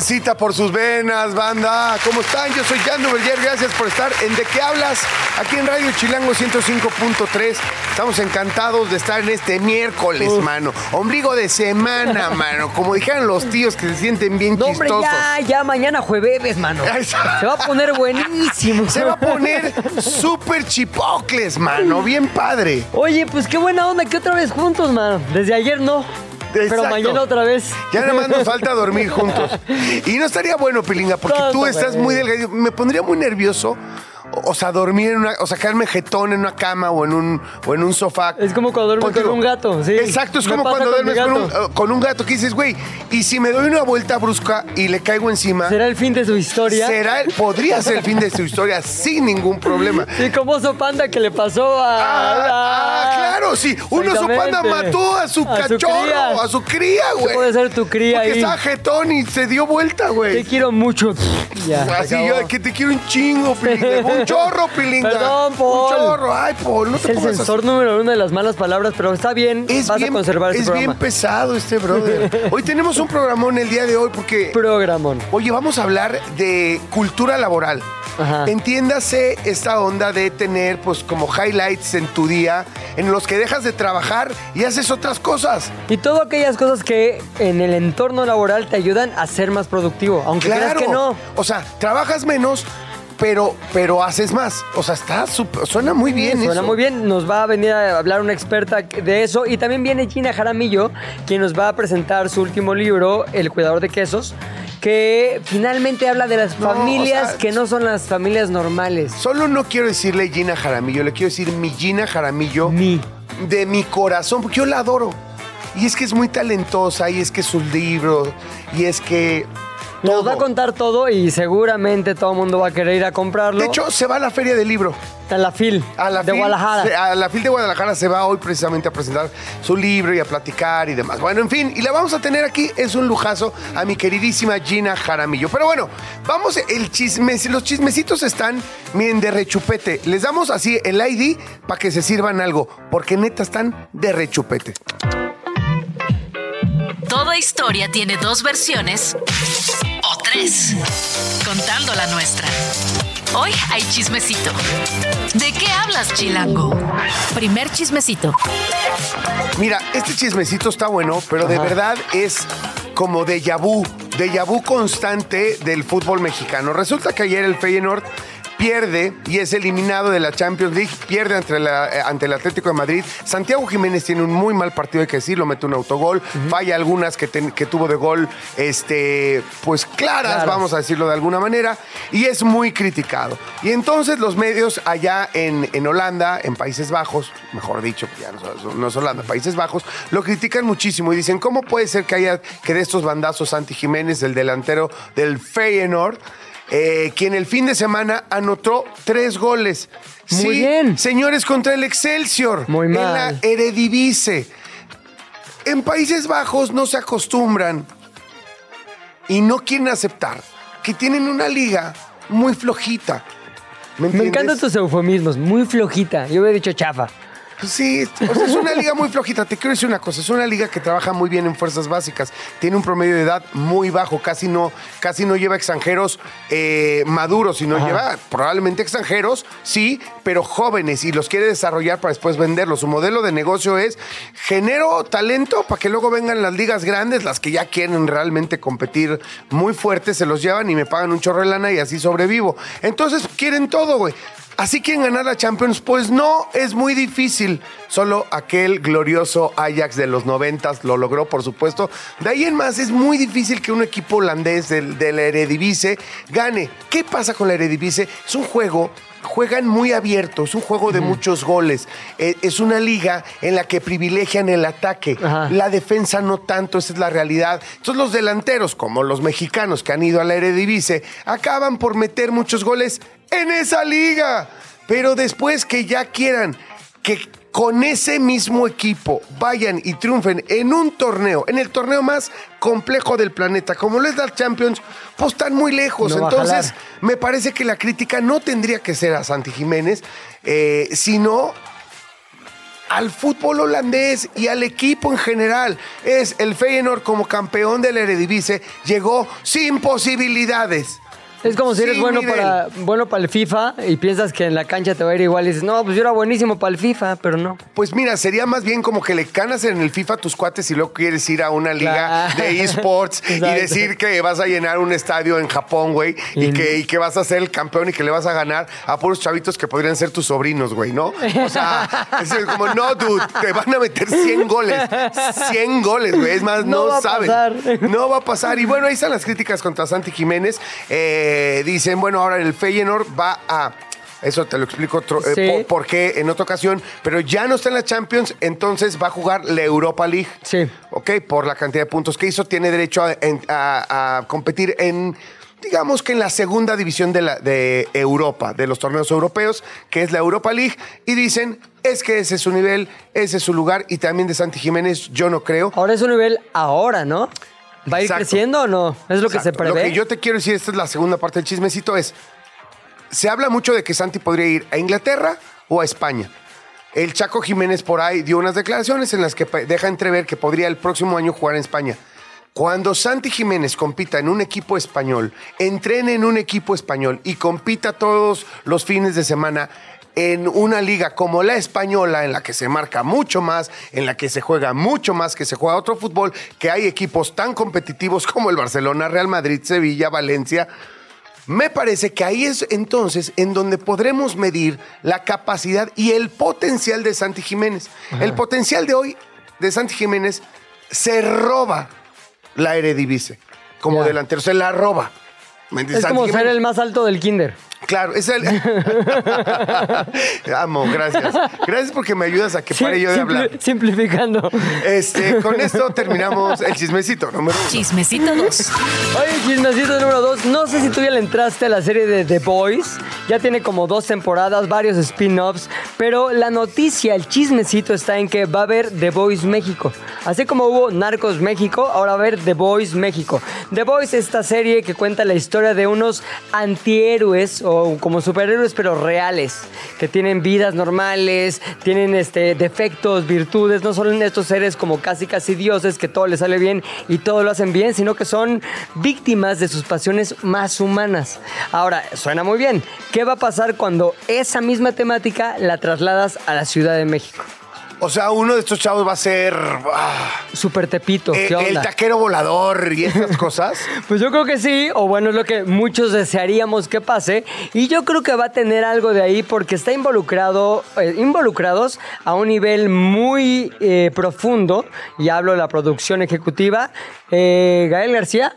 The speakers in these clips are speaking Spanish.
Transita por sus venas, banda? ¿Cómo están? Yo soy Jan Duverger, gracias por estar en ¿De qué hablas? Aquí en Radio Chilango 105.3. Estamos encantados de estar en este miércoles, mano. Ombligo de semana, mano. Como dijeron los tíos que se sienten bien No, hombre, chistosos. ya, ya mañana jueves, mano. Se va a poner buenísimo. Se va a poner súper chipocles, mano. Bien padre. Oye, pues qué buena onda que otra vez juntos, mano. Desde ayer no. Pero mañana otra vez. Ya nada más nos falta dormir juntos. Y no estaría bueno, Pilinga, porque tú estás muy delgado. Me pondría muy nervioso. O sea, dormir en una, o sea, quedarme jetón en una cama o en un, o en un sofá. Es como cuando duermes Contigo. con un gato, sí. Exacto, es Me como cuando con duermes con un, gato. eh, con un gato que dices, güey, y si me doy una vuelta brusca y le caigo encima, ¿Será el fin de su historia? será el- podría ser el fin de su historia sin ningún problema. Sí, como oso panda que le pasó a. Ah, ah, claro, sí. Un oso panda mató a su A cachorro, a su cría, güey. puede ser tu cría Porque ahí. estaba jetón y se dio vuelta, Te güey. quiero mucho. Ya. Así yo, que te quiero un chingo, Pilinga. Un chorro, Pilinga. Perdón, Paul. Un chorro. Ay, Paul, no Es te el sensor así. número uno de las malas palabras, pero está bien. Es vas bien, a conservar este es programa. bien pesado este brother. Hoy tenemos un programón el día de hoy porque... Programón. Oye, vamos a hablar de cultura laboral. Ajá. Entiéndase esta onda de tener, pues, como highlights en tu día en los que dejas de trabajar y haces otras cosas. Y todas aquellas cosas que en el entorno laboral te ayudan a ser más productivo, aunque creas que no. O sea, trabajas menos, pero, pero haces más. O sea, está suena muy bien Suena eso. muy bien, nos va a venir a hablar una experta de eso y también viene Gina Jaramillo, quien nos va a presentar su último libro, El cuidador de quesos, que finalmente habla de las No, familias o sea, que no son las familias normales. Solo no quiero decirle Gina Jaramillo, le quiero decir mi Gina Jaramillo. Mi. de mi corazón, porque yo la adoro. Y es que es muy talentosa, y es que sus libros, y es que. Nos va a contar todo y seguramente todo el mundo va a querer ir a comprarlo. De hecho, se va a la feria del libro. a la FIL A la de FIL, Guadalajara. se- A la FIL de Guadalajara se va hoy precisamente a presentar su libro y a platicar y demás. Bueno, en fin, y la vamos a tener aquí. Es un lujazo a mi queridísima Gina Jaramillo. Pero bueno, vamos, el chisme, los chismecitos están, miren, de rechupete. Les damos así el ID para que se sirvan algo, porque neta están de rechupete. Toda historia tiene dos versiones tres, contando la nuestra. Hoy hay chismecito. ¿De qué hablas, Chilango? Primer chismecito. Mira, este chismecito está bueno, pero de verdad es como déjà vu, déjà vu constante del fútbol mexicano. Resulta que ayer el Feyenoord pierde y es eliminado de la Champions League, pierde ante, la- eh, ante el Atlético de Madrid. Santiago Jiménez tiene un muy mal partido, hay que decirlo, mete un autogol, falla algunas que, ten- que tuvo de gol, este, pues claras, Claras. vamos a decirlo de alguna manera, y es muy criticado. Y entonces los medios allá en, en Holanda, en Países Bajos, mejor dicho, ya no, es- no es Holanda, Países Bajos, lo critican muchísimo y dicen, ¿cómo puede ser que haya que de estos bandazos Santi Jiménez, el delantero del Feyenoord, eh, quien el fin de semana anotó tres goles? Muy Sí, bien. Señores, contra el Excelsior. Muy En mal. la Eredivisie. En Países Bajos no se acostumbran y no quieren aceptar que tienen una liga muy flojita. ¿Me, Me encantan tus eufemismos, muy flojita. Yo hubiera dicho chafa. Sí, o sea, es una liga muy flojita. Te quiero decir una cosa, es una liga que trabaja muy bien en fuerzas básicas. Tiene un promedio de edad muy bajo, casi no, casi no lleva extranjeros eh, maduros, sino lleva probablemente extranjeros, sí, pero jóvenes y los quiere desarrollar para después venderlos. Su modelo de negocio es genero talento para que luego vengan las ligas grandes, las que ya quieren realmente competir muy fuerte, se los llevan y me pagan un chorro de lana y así sobrevivo. Entonces quieren todo, güey. Así quieren ganar la Champions, pues no, es muy difícil. Solo aquel glorioso Ajax de los noventas lo logró, por supuesto. De ahí en más, es muy difícil que un equipo holandés del, del Eredivisie gane. ¿Qué pasa con la Eredivisie? Es un juego juegan muy abierto, es un juego de muchos goles. Eh, es una liga en la que privilegian el ataque. Ajá. La defensa no tanto, esa es la realidad. Entonces los delanteros, como los mexicanos que han ido a la Eredivisie, acaban por meter muchos goles en esa liga. Pero después que ya quieran que con ese mismo equipo vayan y triunfen en un torneo, en el torneo más complejo del planeta, como lo es la Champions, pues están muy lejos. No Entonces, me parece que la crítica no tendría que ser a Santi Jiménez, eh, sino al fútbol holandés y al equipo en general. Es el Feyenoord como campeón del Eredivisie, llegó sin posibilidades. Es como si eres bueno nivel. para, bueno para el FIFA y piensas que en la cancha te va a ir igual y dices, no, pues yo era buenísimo para el FIFA, pero no. Pues mira, sería más bien como que le canas en el FIFA a tus cuates y luego quieres ir a una liga Claro. de esports y decir que vas a llenar un estadio en Japón, güey, y Y- que, y que vas a ser el campeón y que le vas a ganar a puros chavitos que podrían ser tus sobrinos, güey, ¿no? O sea, es como, no, dude, te van a meter 100 goles. 100 goles, güey. Es más, No no, va a saben. pasar. No va a pasar. Y bueno, ahí están las críticas contra Santi Jiménez. Eh, dicen, bueno, ahora el Feyenoord va a... Eso te lo explico otro, eh, Sí. por, por qué en otra ocasión, pero ya no está en la Champions, entonces va a jugar la Europa League. Sí. Ok, por la cantidad de puntos que hizo, tiene derecho a, a- a competir en, digamos que en la segunda división de, la, de Europa, de los torneos europeos, que es la Europa League, y dicen, es que ese es su nivel, ese es su lugar, y también de Santi Jiménez, yo no creo. Ahora es un nivel ahora, ¿no? ¿Va a ir Exacto. creciendo o no? Es lo que se prevé. Lo que yo te quiero decir, esta es la segunda parte del chismecito, es, se habla mucho de que Santi podría ir a Inglaterra o a España. El Chaco Jiménez por ahí dio unas declaraciones en las que deja entrever que podría el próximo año jugar en España. Cuando Santi Jiménez compita en un equipo español, entrene en un equipo español y compita todos los fines de semana en una liga como la española, en la que se marca mucho más, en la que se juega mucho más, que se juega otro fútbol, que hay equipos tan competitivos como el Barcelona, Real Madrid, Sevilla, Valencia, me parece que ahí es entonces en donde podremos medir la capacidad y el potencial de Santi Jiménez. El potencial de hoy de Santi Jiménez se roba la Eredivisie como delantero, se la roba. Es como ser el más alto del kinder. Claro, es el... Amo, gracias. Gracias porque me ayudas a que pare yo de Simpli- hablar. Simplificando. Este, con esto terminamos el chismecito número uno. Chismecito 2. Oye, chismecito número dos. No sé si tú ya le entraste a la serie de The Boys. Ya tiene como dos temporadas, varios spin-offs. Pero la noticia, el chismecito está en que va a haber The Boys México. Así como hubo Narcos México, ahora va a haber The Boys México. The Boys es esta serie que cuenta la historia de unos antihéroes o como superhéroes, pero reales. Que tienen vidas normales, tienen este, defectos, virtudes. No son estos seres como casi casi dioses que todo les sale bien y todo lo hacen bien, sino que son víctimas de sus pasiones más humanas. Ahora, suena muy bien. ¿Qué va a pasar cuando esa misma temática la trasladas a la Ciudad de México? O sea, uno de estos chavos va a ser ah, Super Tepito, eh, ¿qué el onda? taquero volador y esas cosas. Pues yo creo que sí, o bueno, es lo que muchos desearíamos que pase. Y yo creo que va a tener algo de ahí porque está involucrado, eh, involucrados a un nivel muy eh, profundo. Y hablo de la producción ejecutiva, Gael García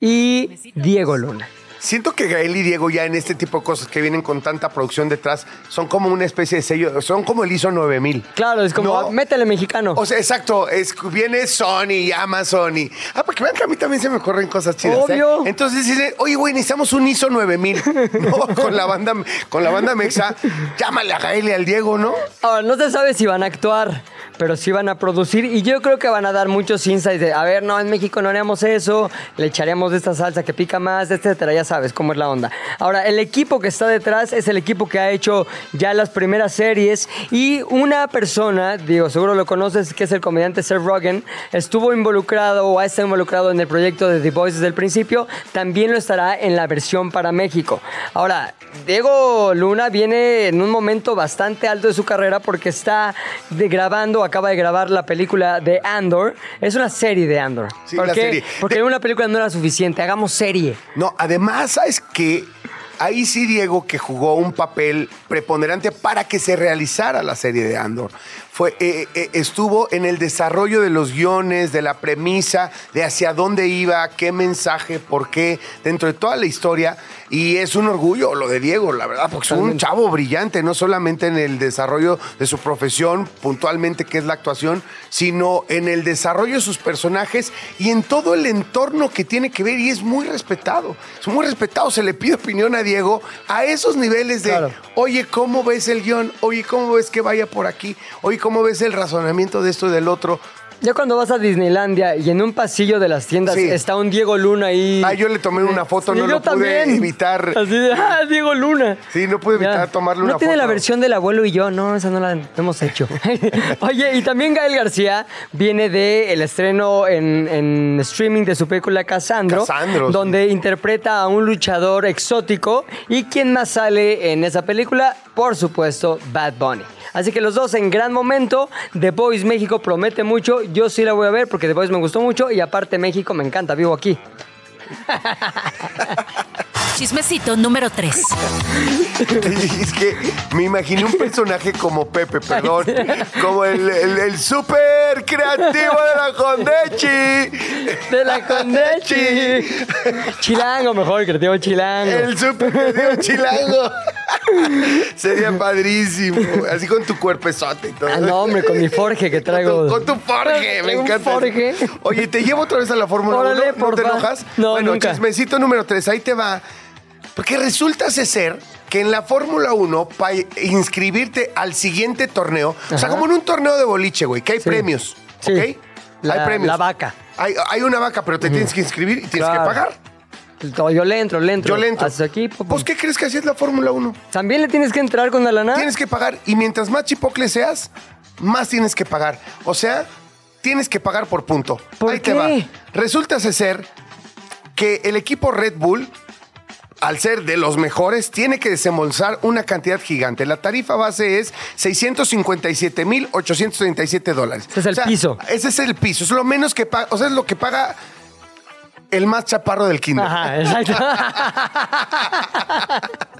y Diego Luna. Siento que Gael y Diego ya en este tipo de cosas que vienen con tanta producción detrás son como una especie de sello, son como el ISO 9000. Claro, es como, No. métele mexicano. O sea, exacto, es, viene Sony y Amazon y... Ah, porque vean que a mí también se me ocurren cosas chidas, ¿eh? Obvio. Entonces dice, oye, güey, necesitamos un ISO 9000, ¿no? Con la banda, con la banda Mexa, llámale a Gael y al Diego, ¿no? Ahora, no se sabe si van a actuar, pero sí van a producir. Y yo creo que van a dar muchos insights de, a ver, no, en México no haríamos eso, le echaríamos de esta salsa que pica más, etcétera. Ya sabes cómo es la onda. Ahora, el equipo que está detrás es el equipo que ha hecho ya las primeras series. Y una persona, digo, seguro lo conoces, que es el comediante Seth Rogen, estuvo involucrado o ha estado involucrado en el proyecto de The Voice desde el principio. También lo estará en la versión para México. Ahora, Diego Luna viene en un momento bastante alto de su carrera porque está grabando, acaba de grabar la película de Andor. Es una serie de Andor. Sí, ¿Por la qué? serie. Porque De- una película no era suficiente, hagamos serie. No, además, ¿sabes qué? Ahí sí Diego que jugó un papel preponderante para que se realizara la serie de Andor. Fue, eh, eh, estuvo en el desarrollo de los guiones, de la premisa, de hacia dónde iba, qué mensaje, por qué, dentro de toda la historia. Y es un orgullo lo de Diego, la verdad, porque es un chavo brillante, no solamente en el desarrollo de su profesión, puntualmente que es la actuación, sino en el desarrollo de sus personajes y en todo el entorno que tiene que ver y es muy respetado. Es muy respetado, se le pide opinión a Diego a esos niveles de, Claro. oye, ¿cómo ves el guion? Oye, ¿cómo ves que vaya por aquí? Oye, ¿cómo ves el razonamiento de esto y del otro? Ya cuando vas a Disneylandia y en un pasillo de las tiendas Sí. está un Diego Luna ahí. Ah, yo le tomé una foto, no yo lo pude evitar. Así de, ah, Diego Luna. Sí, no pude evitar tomarle ¿No una tiene la foto. versión del abuelo y yo? No, esa no la hemos hecho. Oye, y también Gael García viene del el estreno en, en streaming de su película Casandro, Casandro, sí. donde interpreta a un luchador exótico. ¿Y quién más sale en esa película? Por supuesto, Bad Bunny. Así que los dos en gran momento. The Boys México promete mucho. Yo sí la voy a ver porque The Boys me gustó mucho y aparte México me encanta, vivo aquí. Chismecito número 3. es que me imaginé un personaje como Pepe, perdón, como el, el, el súper creativo de la Condechi. De la Condechi. Chilango, mejor, creativo Chilango. El súper creativo chilango. Sería padrísimo. Así con tu cuerpezote y todo. Ah, no, hombre, con mi Forge que traigo. Con tu, con tu Forge, me Un encanta. Forge. Oye, te llevo otra vez a la Fórmula 1. Órale, ¿No por te enojas? No, bueno, nunca. chismecito número 3, ahí te va. Porque resulta ser que en la Fórmula 1, para inscribirte al siguiente torneo, o sea, como en un torneo de boliche, güey, que hay Sí. premios, Sí. ¿ok? La- hay premios. la vaca. Hay, hay una vaca, pero te tienes que inscribir y tienes Claro. que pagar. Yo le entro, le entro. Yo le entro. Haces aquí, pum, pum. Pues, ¿qué crees que así es la Fórmula 1? ¿También le tienes que entrar con la lana? Tienes que pagar y mientras más chipocle seas, más tienes que pagar. O sea, tienes que pagar por punto. ¿Por Ahí qué? te va. Resulta ser que el equipo Red Bull, al ser de los mejores, tiene que desembolsar una cantidad gigante. La tarifa base es 657.837 dólares. Ese es el piso. Ese es el piso. Es lo menos que paga. O sea, es lo que paga el más chaparro del kinder. Ajá, exacto.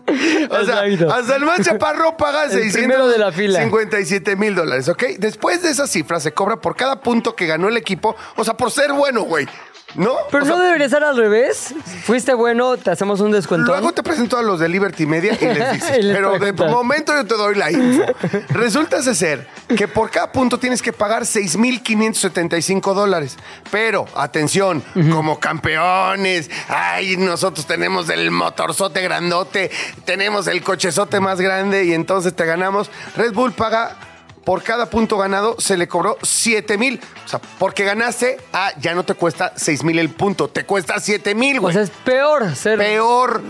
O sea, Exacto. hasta el más chaparro paga El primero de la fila. 657 mil dólares, ¿ok? Después de esa cifra se cobra por cada punto que ganó el equipo, o sea, por ser bueno, güey. ¿No? Pero O sea, no debería ser al revés. Fuiste bueno, te hacemos un descuento. Luego te presento a los de Liberty Media y les dices. Y les pero de momento yo te doy la info. Resulta ser que por cada punto tienes que pagar 6.575 dólares. Pero, atención, como campeones, ay, nosotros tenemos el motorzote grandote, tenemos el cochezote más grande y entonces te ganamos. Red Bull paga. Por cada punto ganado se le cobró 7 mil. O sea, porque ganaste, ah, ya no te cuesta 6 mil el punto, te cuesta 7 mil, O güey sea, es peor ser. peor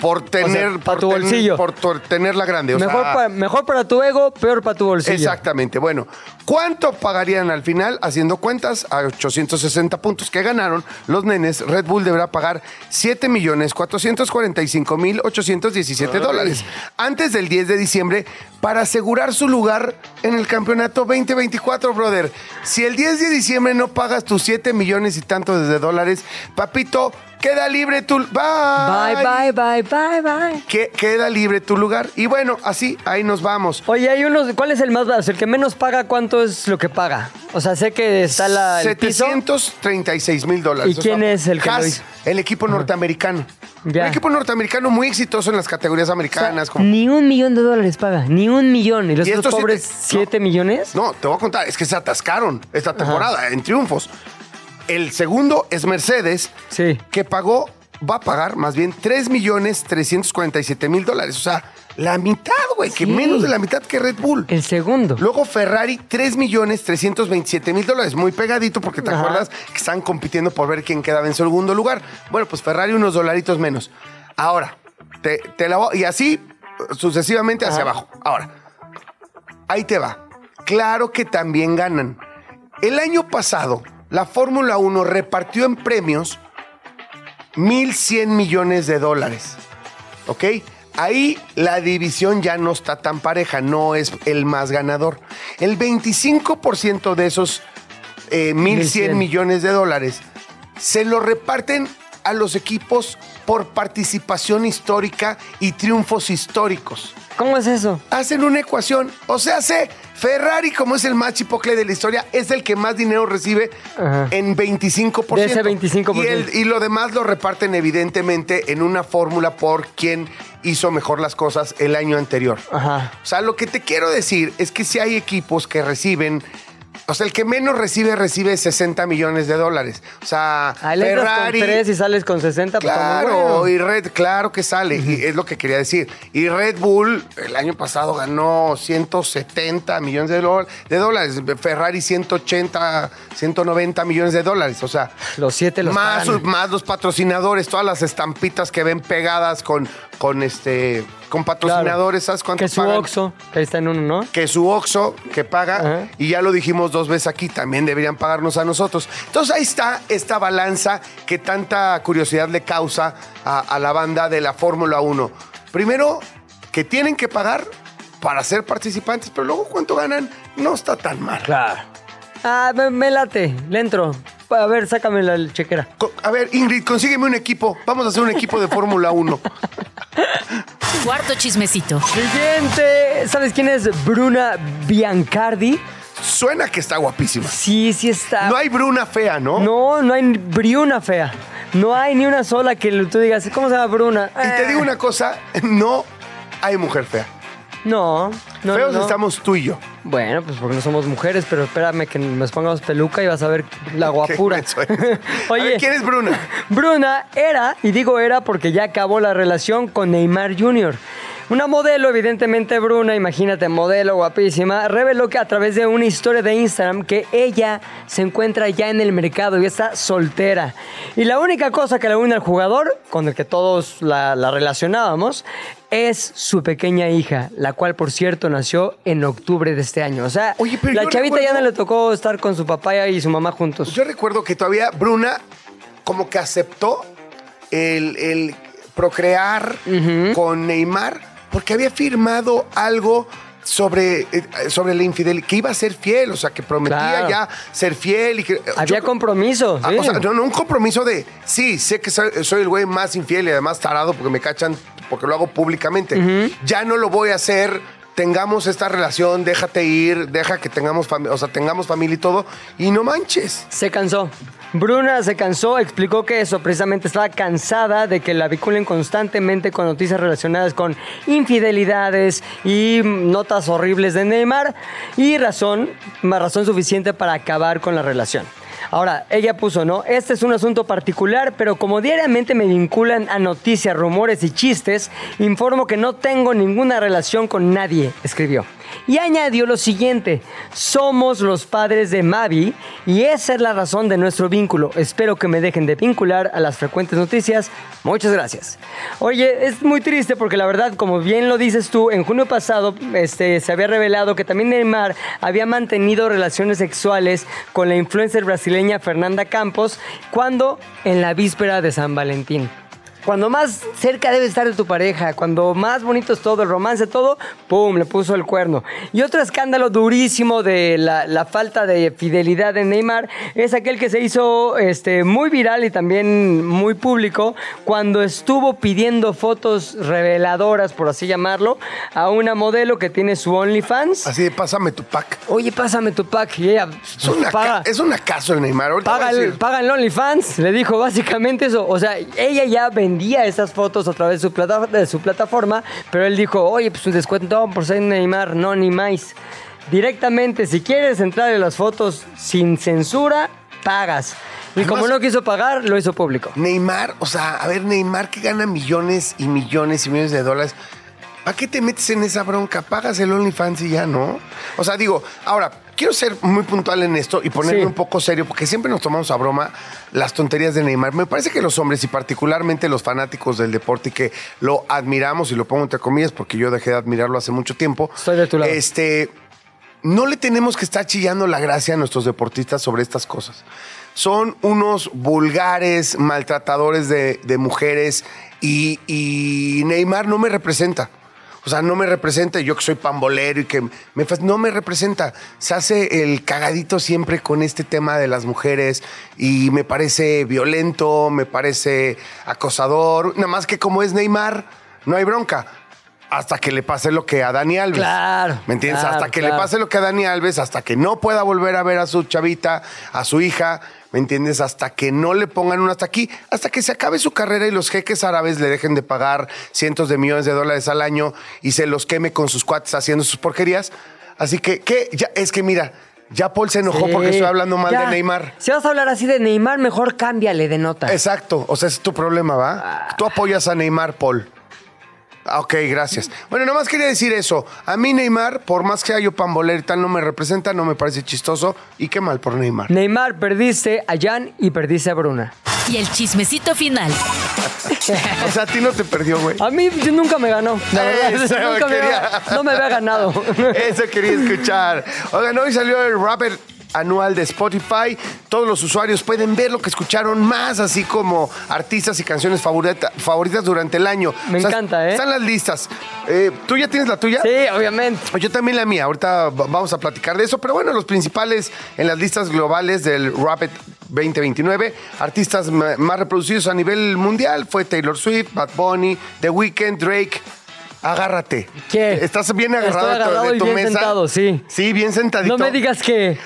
por tener pa' por tu ten- bolsillo. por tu- tenerla grande. O mejor, sea, para, mejor para tu ego, peor para tu bolsillo. Exactamente. Bueno, ¿cuánto pagarían al final? Haciendo cuentas, a 860 puntos que ganaron los nenes, Red Bull deberá pagar 7 millones 445 mil 817 dólares antes del 10 de diciembre para asegurar su lugar en el campeonato 2024, brother. Si el 10 de diciembre no pagas tus 7 millones y tantos de dólares, papito, queda libre tu... Bye, bye, bye, bye, bye. que queda libre tu lugar. Y bueno, así, ahí nos vamos. Oye, hay unos. ¿Cuál es el más barato? El que menos paga, ¿cuánto es lo que paga? O sea, sé que está la, el piso. 736 mil dólares. ¿Y quién es el que lo Haas, hizo? El equipo norteamericano. Ya. Un equipo norteamericano muy exitoso en las categorías americanas. como- Ni un millón de dólares paga, ni un millón. ¿Y los Y otros estos pobres siete- siete millones? No, te voy a contar, es que se atascaron esta temporada en triunfos. El segundo es Mercedes, Sí. que pagó, va a pagar más bien 3 millones 347 mil dólares. O sea, la mitad, güey, que menos de la mitad que Red Bull. El segundo. Luego Ferrari, 3 millones 327 mil dólares. Muy pegadito porque te Ajá. acuerdas que están compitiendo por ver quién quedaba en segundo lugar. Bueno, pues Ferrari unos dolaritos menos. Ahora, te, te la voy- y así sucesivamente hacia abajo. Ahora, ahí te va. Claro que también ganan. El año pasado, la Fórmula 1 repartió en premios 1.100 millones de dólares. ¿Ok? Ahí la división ya no está tan pareja, no es el más ganador. El 25% de esos eh, 1.100 1100 millones de dólares se lo reparten a los equipos por participación histórica y triunfos históricos. ¿Cómo es eso? hacen una ecuación. O sea, hace Ferrari, como es el más chipocle de la historia, es el que más dinero recibe Ajá. en 25%. De ese 25%. Y, el- y lo demás lo reparten evidentemente en una fórmula por quien hizo mejor las cosas el año anterior. Ajá. O sea, lo que te quiero decir es que si hay equipos que reciben... O sea, el que menos recibe, recibe 60 millones de dólares. O sea, Ahí entras con Ferrari... 3 y sales con 60. pues, Claro, bueno. y Red, claro que sale, y es lo que quería decir. Y Red Bull el año pasado ganó 170 millones de, de dólares, Ferrari 180, 190 millones de dólares, o sea, Los siete los más, pagan. más los patrocinadores, todas las estampitas que ven pegadas con, con este con patrocinadores, ¿sabes cuánto Que su pagan? Oxxo, que ahí está en uno, ¿no? que su OXO que paga, Ajá. y ya lo dijimos dos veces aquí, también deberían pagarnos a nosotros. Entonces ahí está esta balanza que tanta curiosidad le causa a, a la banda de la Fórmula 1. Primero, que tienen que pagar para ser participantes, pero luego cuánto ganan no está tan mal. Claro. Ah, me, me late, le entro. A ver, sácame la chequera. Co- A ver, Ingrid, consígueme un equipo. Vamos a hacer un equipo de Fórmula 1. Cuarto chismecito. Siguiente, ¿sabes quién es Bruna Biancardi? Suena que está guapísima. Sí, sí está. No hay Bruna fea, ¿no? No, no hay Briuna fea. No hay ni una sola que tú digas, ¿cómo se llama Bruna? Y te Eh, digo una cosa, no hay mujer fea. No, no. Feos no. estamos tú y yo. Bueno, pues porque no somos mujeres, pero espérame que nos pongamos peluca y vas a ver la guapura. A ver, ¿quién es Bruna? Bruna era, y digo era porque ya acabó la relación con Neymar Jr. Una modelo, evidentemente Bruna, imagínate, modelo guapísima, reveló que a través de una historia de Instagram que ella se encuentra ya en el mercado y está soltera. Y la única cosa que le une al jugador, con el que todos la, la relacionábamos, es su pequeña hija, la cual, por cierto, nació en octubre de este año. O sea, Oye, la chavita ya no le tocó estar con su papá y su mamá juntos. Yo recuerdo que todavía Bruna como que aceptó el, el procrear con Neymar porque había firmado algo sobre, eh, sobre la infidelidad, que iba a ser fiel, o sea, que prometía Claro. ya ser fiel y que... Había yo- compromiso. Ah, sí. o sea, no, no, un compromiso de, sí, sé que soy, soy el güey más infiel y además tarado porque me cachan, porque lo hago públicamente. Ya no lo voy a hacer, tengamos esta relación, déjate ir, deja que tengamos, o sea, tengamos familia y todo, y no manches. Se cansó. Bruna se cansó, explicó que eso precisamente estaba cansada de que la vinculen constantemente con noticias relacionadas con infidelidades y notas horribles de Neymar y razón, más razón suficiente para acabar con la relación. Ahora, ella puso, ¿no? Este es un asunto particular, pero como diariamente me vinculan a noticias, rumores y chistes, informo que no tengo ninguna relación con nadie, escribió. Y añadió lo siguiente, somos los padres de Mavi y esa es la razón de nuestro vínculo. Espero que me dejen de vincular a las frecuentes noticias. Muchas gracias. Oye, es muy triste porque la verdad, como bien lo dices tú, en junio pasado este, se había revelado que también Neymar había mantenido relaciones sexuales con la influencer brasileña Fernanda Campos cuando en la víspera de San Valentín. Cuando más cerca debe estar de tu pareja, cuando más bonito es todo, el romance, todo, ¡pum! Le puso el cuerno. Y otro escándalo durísimo de la, la falta de fidelidad de Neymar es aquel que se hizo este, muy viral y también muy público cuando estuvo pidiendo fotos reveladoras, por así llamarlo, a una modelo que tiene su OnlyFans. Así de pásame tu pack. Oye, pásame tu pack. Y ella Es, una paga, es un acaso el Neymar. Ahorita Paga el, paga el OnlyFans, le dijo básicamente eso. O sea, ella ya vendía esas fotos a través de su, plata- de su plataforma, pero él dijo, oye, pues un descuento por ser Neymar, no, ni más. Directamente, si quieres entrar en las fotos sin censura, pagas. Y como no quiso pagar, lo hizo público. Neymar, o sea, a ver, Neymar que gana millones y millones y millones de dólares. ¿Para qué te metes en esa bronca? Pagas el OnlyFans y ya, ¿no? O sea, digo, ahora, quiero ser muy puntual en esto y ponerme Sí. un poco serio, porque siempre nos tomamos a broma las tonterías de Neymar. Me parece que los hombres, y particularmente los fanáticos del deporte, y que lo admiramos, y lo pongo entre comillas, porque yo dejé de admirarlo hace mucho tiempo. Estoy de tu lado. Este, no le tenemos que estar chillando la gracia a nuestros deportistas sobre estas cosas. Son unos vulgares maltratadores de, de mujeres y, y Neymar no me representa. O sea, no me representa, yo que soy pambolero y que me no me representa. Se hace el cagadito siempre con este tema de las mujeres y me parece violento, me parece acosador. Nada más que como es Neymar, no hay bronca. hasta que le pase lo que a Dani Alves. Claro, ¿Me entiendes? claro, hasta que claro. le pase lo que a Dani Alves, hasta que no pueda volver a ver a su chavita, a su hija. ¿Me entiendes? Hasta que no le pongan un hasta aquí, hasta que se acabe su carrera y los jeques árabes le dejen de pagar cientos de millones de dólares al año y se los queme con sus cuates haciendo sus porquerías. Así que, ¿qué? Ya, es que mira, ya Paul se enojó Sí. porque estoy hablando mal Ya. de Neymar. Si vas a hablar así de Neymar, mejor cámbiale de nota. Exacto, o sea, ese es tu problema, Ah. ¿va? Tú apoyas a Neymar, Paul. Ah, Ok, gracias. Bueno, nomás quería decir eso. A mí Neymar, por más que yo pambolero y tal, no me representa, no me parece chistoso. Y qué mal por Neymar. Neymar, perdiste a Jan y perdiste a Bruna. Y el chismecito final. O sea, a ti no te perdió, güey. A mí yo nunca me ganó. La verdad, Eso nunca me había- no me había ganado. Eso quería escuchar. Oigan, hoy salió el rapper anual de Spotify. Todos los usuarios pueden ver lo que escucharon más, así como artistas y canciones favorita- favoritas durante el año. Me encanta, ¿eh? Están las listas. Eh, ¿Tú ya tienes la tuya? Sí, obviamente. Yo también la mía, ahorita va- vamos a platicar de eso, pero bueno, los principales en las listas globales del Rapid 2029, artistas más reproducidos a nivel mundial fue Taylor Swift, Bad Bunny, The Weeknd, Drake. Agárrate. ¿Qué? ¿Estás bien agarrado, Estoy de tu- y bien mesa? sentado, sí. Sí, bien sentadito. No me digas que.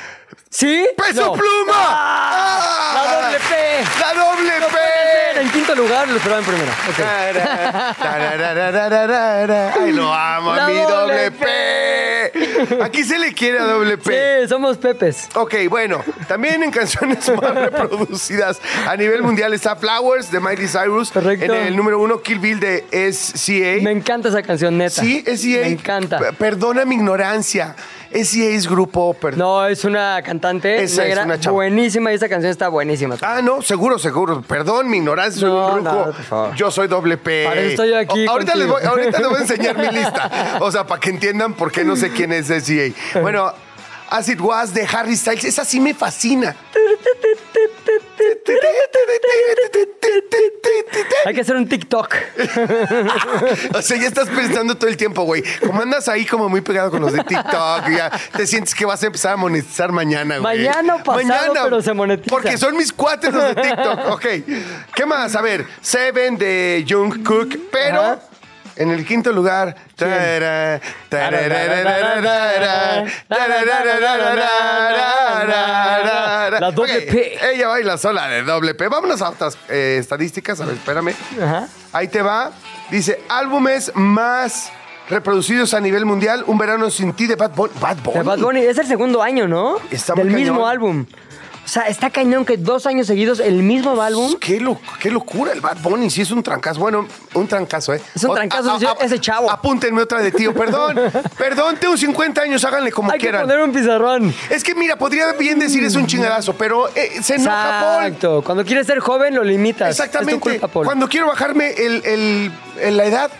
¿Sí? ¡Peso No. pluma! ¡Ah! ¡Ah! ¡La doble P! ¡La doble P! En quinto lugar, lo esperaba en primero. Ok. Tarara, tararararara. Ay, lo amo a La mi doble doble P. Aquí se le quiere a doble P. Sí, somos Pepes. Ok, bueno, también en canciones más reproducidas a nivel mundial está Flowers de Miley Cyrus. Correcto. En el número uno, Kill Bill de SCA. Me encanta esa canción, neta. Sí, SCA. Me encanta. P- Perdona mi ignorancia. SCA es grupo. per- No, es una cantante Esa es negra una chava. buenísima y esa canción está buenísima. Ah, no, seguro, seguro. Perdón, mi ignorancia, soy No, un no, ruco. por favor. Yo soy doble P. Para eso estoy aquí O- ahorita, les contigo. voy, ahorita les voy a enseñar mi lista. O sea, para que entiendan por qué no sé quién es SCA. Bueno, As It Was de Harry Styles, esa sí me fascina. Hay que hacer un TikTok. O sea, ya estás pensando todo el tiempo, güey. Como andas ahí como muy pegado con los de TikTok, ya te sientes que vas a empezar a monetizar mañana, güey. Mañana o pasado, pero se monetiza. Porque son mis cuates los de TikTok. Ok. ¿Qué más? A ver, Seven de Jungkook, pero Ajá. En el quinto lugar. tarara. La doble P. Ella baila sola de doble P. Vámonos a otras eh, estadísticas. A ver, espérame. Ajá. Ahí te va. Dice, álbumes más reproducidos a nivel mundial. Un verano sin ti de Bad Bunny. Bad Bunny. De Bad Bunny. Es el segundo año, ¿no? Está muy Del mismo cañón. álbum. O sea, está cañón que dos años seguidos el mismo álbum. Qué, lo- qué locura el Bad Bunny. Sí, es un trancazo. Bueno, un trancazo, ¿eh? Es un trancazo, ese chavo. Apúntenme otra de tío. Perdón. Perdón, tengo 50 años. Háganle como Hay que quieran. poner un pizarrón. Es que mira, podría bien decir es un chingadazo, pero eh, se enoja Paul. Exacto. Cuando quieres ser joven, lo limitas. Exactamente. Es tu culpa, Paul. Cuando quiero bajarme el, el- el- la edad,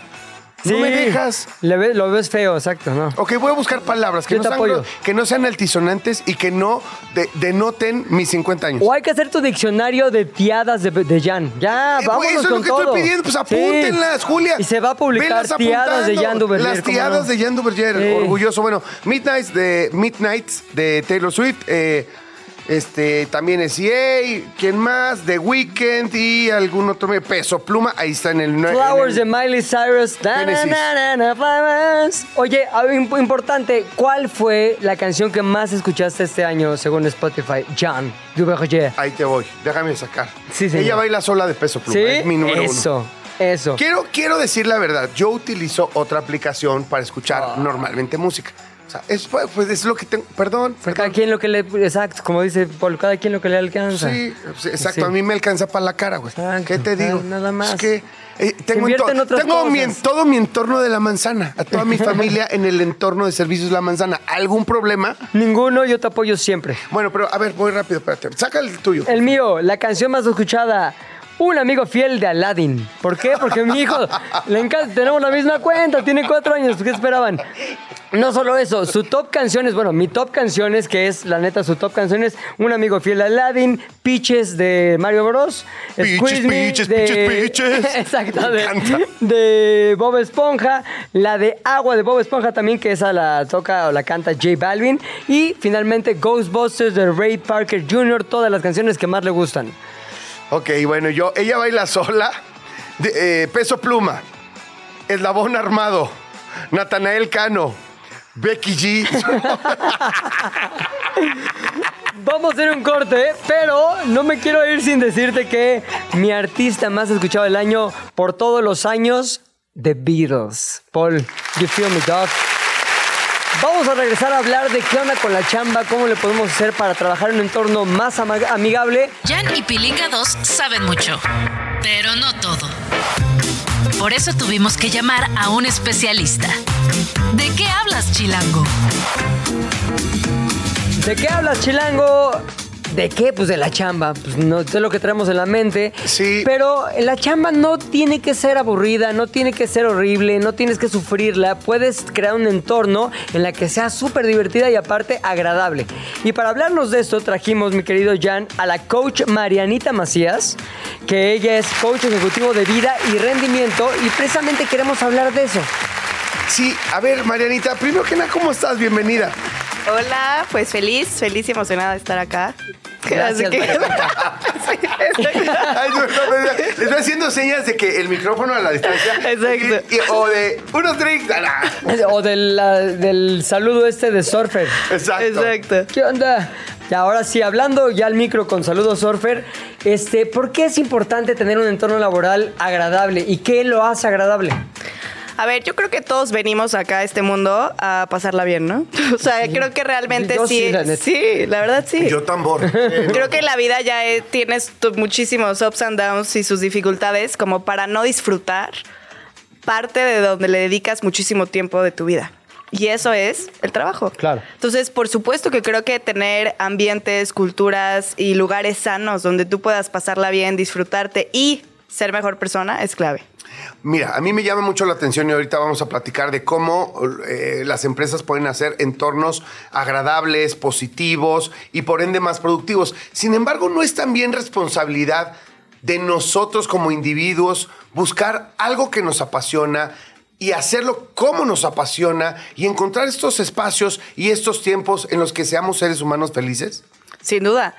no Sí. me dejas. Le lo ves feo, exacto, ¿no? Ok, voy a buscar palabras que, Yo no te sean, apoyo. gro- que no sean altisonantes y que no de- denoten mis 50 años. O hay que hacer tu diccionario de tiadas de, de Jan. Ya, Eh, vámonos güey, eso es con lo que todo. estoy pidiendo, pues Sí. apúntenlas, Julia. Y se va a publicar Velas tiadas de apuntando. Jan Duverger. Las ¿cómo tiadas no? de Jan Duverger, Sí. orgulloso. Bueno, Midnight de Midnight de Taylor Swift, eh, este también es EA, ¿quién más? The Weeknd y algún otro peso pluma, ahí está en el Flowers en de el- Miley Cyrus. Na, na, na. Oye, algo importante, ¿cuál fue la canción que más escuchaste este año según Spotify? Jan Duverger. Ahí te voy, déjame sacar. Sí, señor. Ella baila sola de peso pluma, ¿Sí? es mi número uno. Eso, eso. Quiero, quiero decir la verdad, yo utilizo otra aplicación para escuchar Ah. normalmente música. Sea, es, pues, es lo que tengo. Perdón, Cada perdón. quien lo que le... Exacto, como dice Paul, cada quien lo que le alcanza. Sí, sí, exacto. Sí. A mí me alcanza para la cara, güey. Exacto. ¿Qué te digo? Ah, nada más. Es que eh, tengo, en tengo mi, todo mi entorno de la manzana, a toda mi familia en el entorno de servicios La Manzana. ¿Algún problema? Ninguno, yo te apoyo siempre. Bueno, pero a ver, voy rápido, espérate. Saca el tuyo. El mío, la canción más escuchada. Un amigo fiel de Aladdin. ¿Por qué? Porque mi hijo le encanta. Tenemos la misma cuenta, tiene cuatro años. ¿Qué esperaban? No solo eso, su top canciones, bueno, mi top canciones, que es la neta su top canciones, Un amigo fiel de Aladdin, Peaches de Mario Bros. Me Peaches, de- Peaches, Peaches. Exacto, de, de Bob Esponja, la de Agua de Bob Esponja también, que esa la toca o la canta J Balvin, y finalmente Ghostbusters de Ray Parker Jr., todas las canciones que más le gustan. Ok, bueno, yo, ella baila sola. de- eh, peso pluma. Eslabón armado. Natanael Cano, Becky G. Vamos a hacer un corte, pero no me quiero ir sin decirte que mi artista más escuchado del año por todos los años, The Beatles. Paul, you feel me, dog. Vamos a regresar a hablar de qué onda con la chamba, cómo le podemos hacer para trabajar en un entorno más amigable. Jan y Pilinga 2 saben mucho, pero no todo. Por eso tuvimos que llamar a un especialista. ¿De qué hablas, Chilango? ¿De qué hablas, Chilango? ¿De qué? Pues de la chamba. Pues no sé lo que traemos en la mente. Sí. Pero la chamba no tiene que ser aburrida, no tiene que ser horrible, no tienes que sufrirla. Puedes crear un entorno en la que sea súper divertida y aparte agradable. Y para hablarnos de esto trajimos, mi querido Jan, a la coach Marianita Macías, que ella es coach ejecutivo de vida y rendimiento y precisamente queremos hablar de eso. Sí, a ver, Marianita, primero que nada, ¿cómo estás? Bienvenida. Hola, pues feliz, feliz y emocionada de estar acá. Gracias, Así que- Ay, no, no, no, no. Le estoy haciendo señas de que el micrófono a la distancia. Exacto. Y- y- o de unos drinks. O del, la- del saludo este de surfer. Exacto. Exacto. ¿Qué onda? Y ahora sí, hablando ya al micro con saludos surfer, este, ¿por qué es importante tener un entorno laboral agradable y qué lo hace agradable? A ver, yo creo que todos venimos acá a este mundo a pasarla bien, ¿no? O sea, creo que realmente Yo sí, sí. la. Sí, la verdad sí. Yo tambor. Eh, Creo que en la vida ya eh, tienes tu- muchísimos ups and downs y sus dificultades como para no disfrutar parte de donde le dedicas muchísimo tiempo de tu vida. Y eso es el trabajo. Claro. Entonces, por supuesto que creo que tener ambientes, culturas y lugares sanos donde tú puedas pasarla bien, disfrutarte y ser mejor persona es clave. Mira, a mí me llama mucho la atención y ahorita vamos a platicar de cómo eh, las empresas pueden hacer entornos agradables, positivos y por ende más productivos. Sin embargo, no es también responsabilidad de nosotros como individuos buscar algo que nos apasiona y hacerlo como nos apasiona y encontrar estos espacios y estos tiempos en los que seamos seres humanos felices. Sin duda.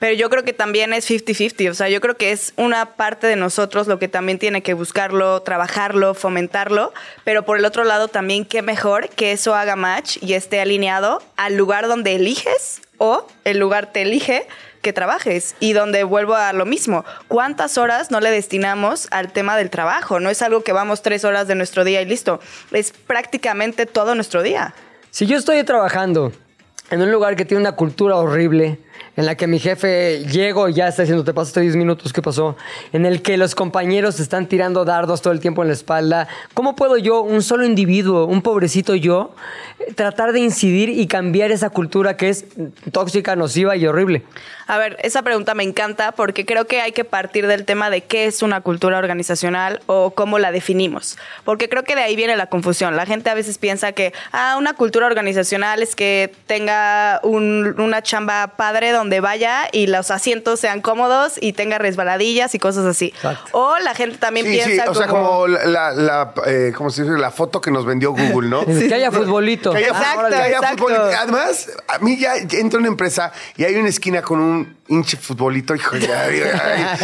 Pero yo creo que también es 50-50. O sea, yo creo que es una parte de nosotros lo que también tiene que buscarlo, trabajarlo, fomentarlo. Pero por el otro lado, también qué mejor que eso haga match y esté alineado al lugar donde eliges o el lugar te elige que trabajes. Y donde vuelvo a lo mismo. ¿Cuántas horas no le destinamos al tema del trabajo? No es algo que vamos tres horas de nuestro día y listo. Es prácticamente todo nuestro día. Si yo estoy trabajando en un lugar que tiene una cultura horrible, en la que mi jefe llego y ya está diciendo, te pasaste 10 minutos, ¿qué pasó? En el que los compañeros están tirando dardos todo el tiempo en la espalda. ¿Cómo puedo yo, un solo individuo, un pobrecito yo, tratar de incidir y cambiar esa cultura que es tóxica, nociva y horrible? A ver, esa pregunta me encanta porque creo que hay que partir del tema de qué es una cultura organizacional o cómo la definimos. Porque creo que de ahí viene la confusión. La gente a veces piensa que, ah, una cultura organizacional es que tenga un- una chamba padre donde vaya y los asientos sean cómodos y tenga resbaladillas y cosas así. Exacto. O la gente también Sí, piensa sí, o sea, como la, la- la, eh, ¿cómo se dice? la foto que nos vendió Google, ¿no? Que haya futbolito. Que haya, Exacto, que haya exacto. fútbol. Además, a mí ya entro en una empresa y hay una esquina con un hinche futbolito. Hijo, ya, ya,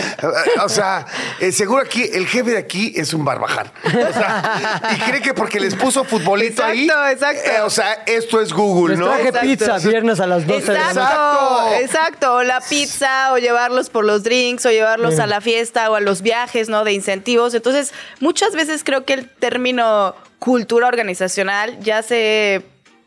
ya. o sea, eh, seguro aquí, el jefe de aquí es un barbajar. O sea, y cree que porque les puso futbolito ahí. Exacto, exacto. eh, o sea, esto es Google, Les ¿no? traje Exacto. pizza viernes a las 12 de la noche. Exacto, Exacto. O la pizza, o llevarlos por los drinks, o llevarlos a la fiesta, o a los viajes, ¿no? De incentivos. Entonces, muchas veces creo que el término cultura organizacional ya se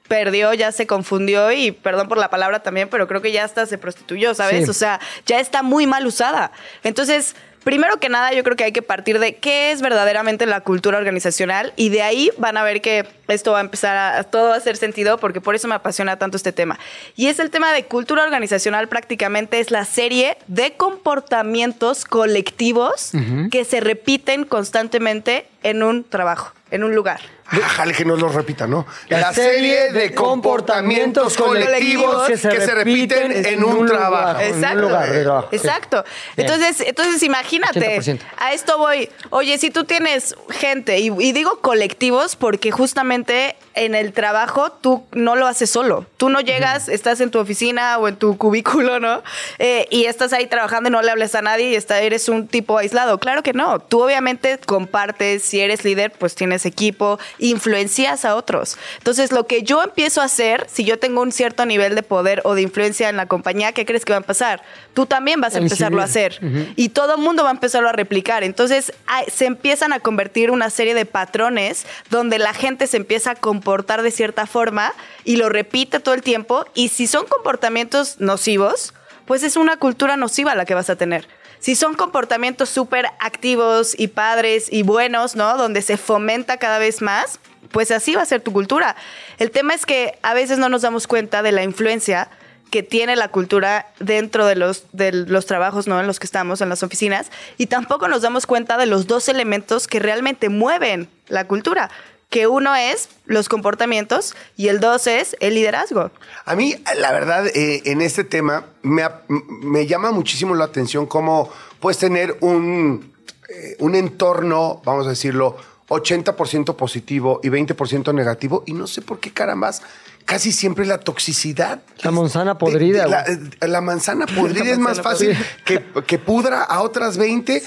perdió, ya se confundió y perdón por la palabra también, pero creo que ya hasta se prostituyó, ¿sabes? Sí. O sea, ya está muy mal usada. Entonces, primero que nada, yo creo que hay que partir de qué es verdaderamente la cultura organizacional y de ahí van a ver que esto va a empezar a todo a hacer sentido porque por eso me apasiona tanto este tema. Y es el tema de cultura organizacional prácticamente es la serie de comportamientos colectivos que se repiten constantemente en un trabajo, en un lugar. Jale que no lo repita, ¿no? La serie de comportamientos colectivos que se, repiten en un trabajo. en un Exacto. lugar de trabajo, sí. Exacto. Entonces, entonces imagínate, 80%. a esto voy. Oye, si tú tienes gente, y, y digo colectivos porque justamente en el trabajo tú no lo haces solo. Tú no llegas, estás en tu oficina o en tu cubículo, ¿no? Eh, y estás ahí trabajando y no le hables a nadie y está, eres un tipo aislado. Claro que no. Tú obviamente compartes, si eres líder, pues tienes equipo, influencias a otros. Entonces, lo que yo empiezo a hacer, si yo tengo un cierto nivel de poder o de influencia en la compañía, ¿qué crees que va a pasar? Tú también vas a empezarlo a hacer. Y todo el mundo va a empezarlo a replicar. Entonces, se empiezan a convertir una serie de patrones donde la gente se empieza a comportar de cierta forma y lo repite todo el tiempo. Y si son comportamientos nocivos, pues es una cultura nociva la que vas a tener. Si son comportamientos súper activos y padres y buenos, ¿no? Donde se fomenta cada vez más, pues así va a ser tu cultura. El tema es que a veces no nos damos cuenta de la influencia que tiene la cultura dentro de los, de los trabajos ¿no? en los que estamos, en las oficinas, y tampoco nos damos cuenta de los dos elementos que realmente mueven la cultura, que uno es los comportamientos y el dos es el liderazgo. A mí, la verdad, eh, en este tema me, llama muchísimo la atención cómo puedes tener un, eh, un entorno, vamos a decirlo, 80% positivo y 20% negativo, y no sé por qué carambas, casi siempre la toxicidad. La manzana de- podrida, de la, eh, la manzana podrida es más fácil que, que pudra a otras 20.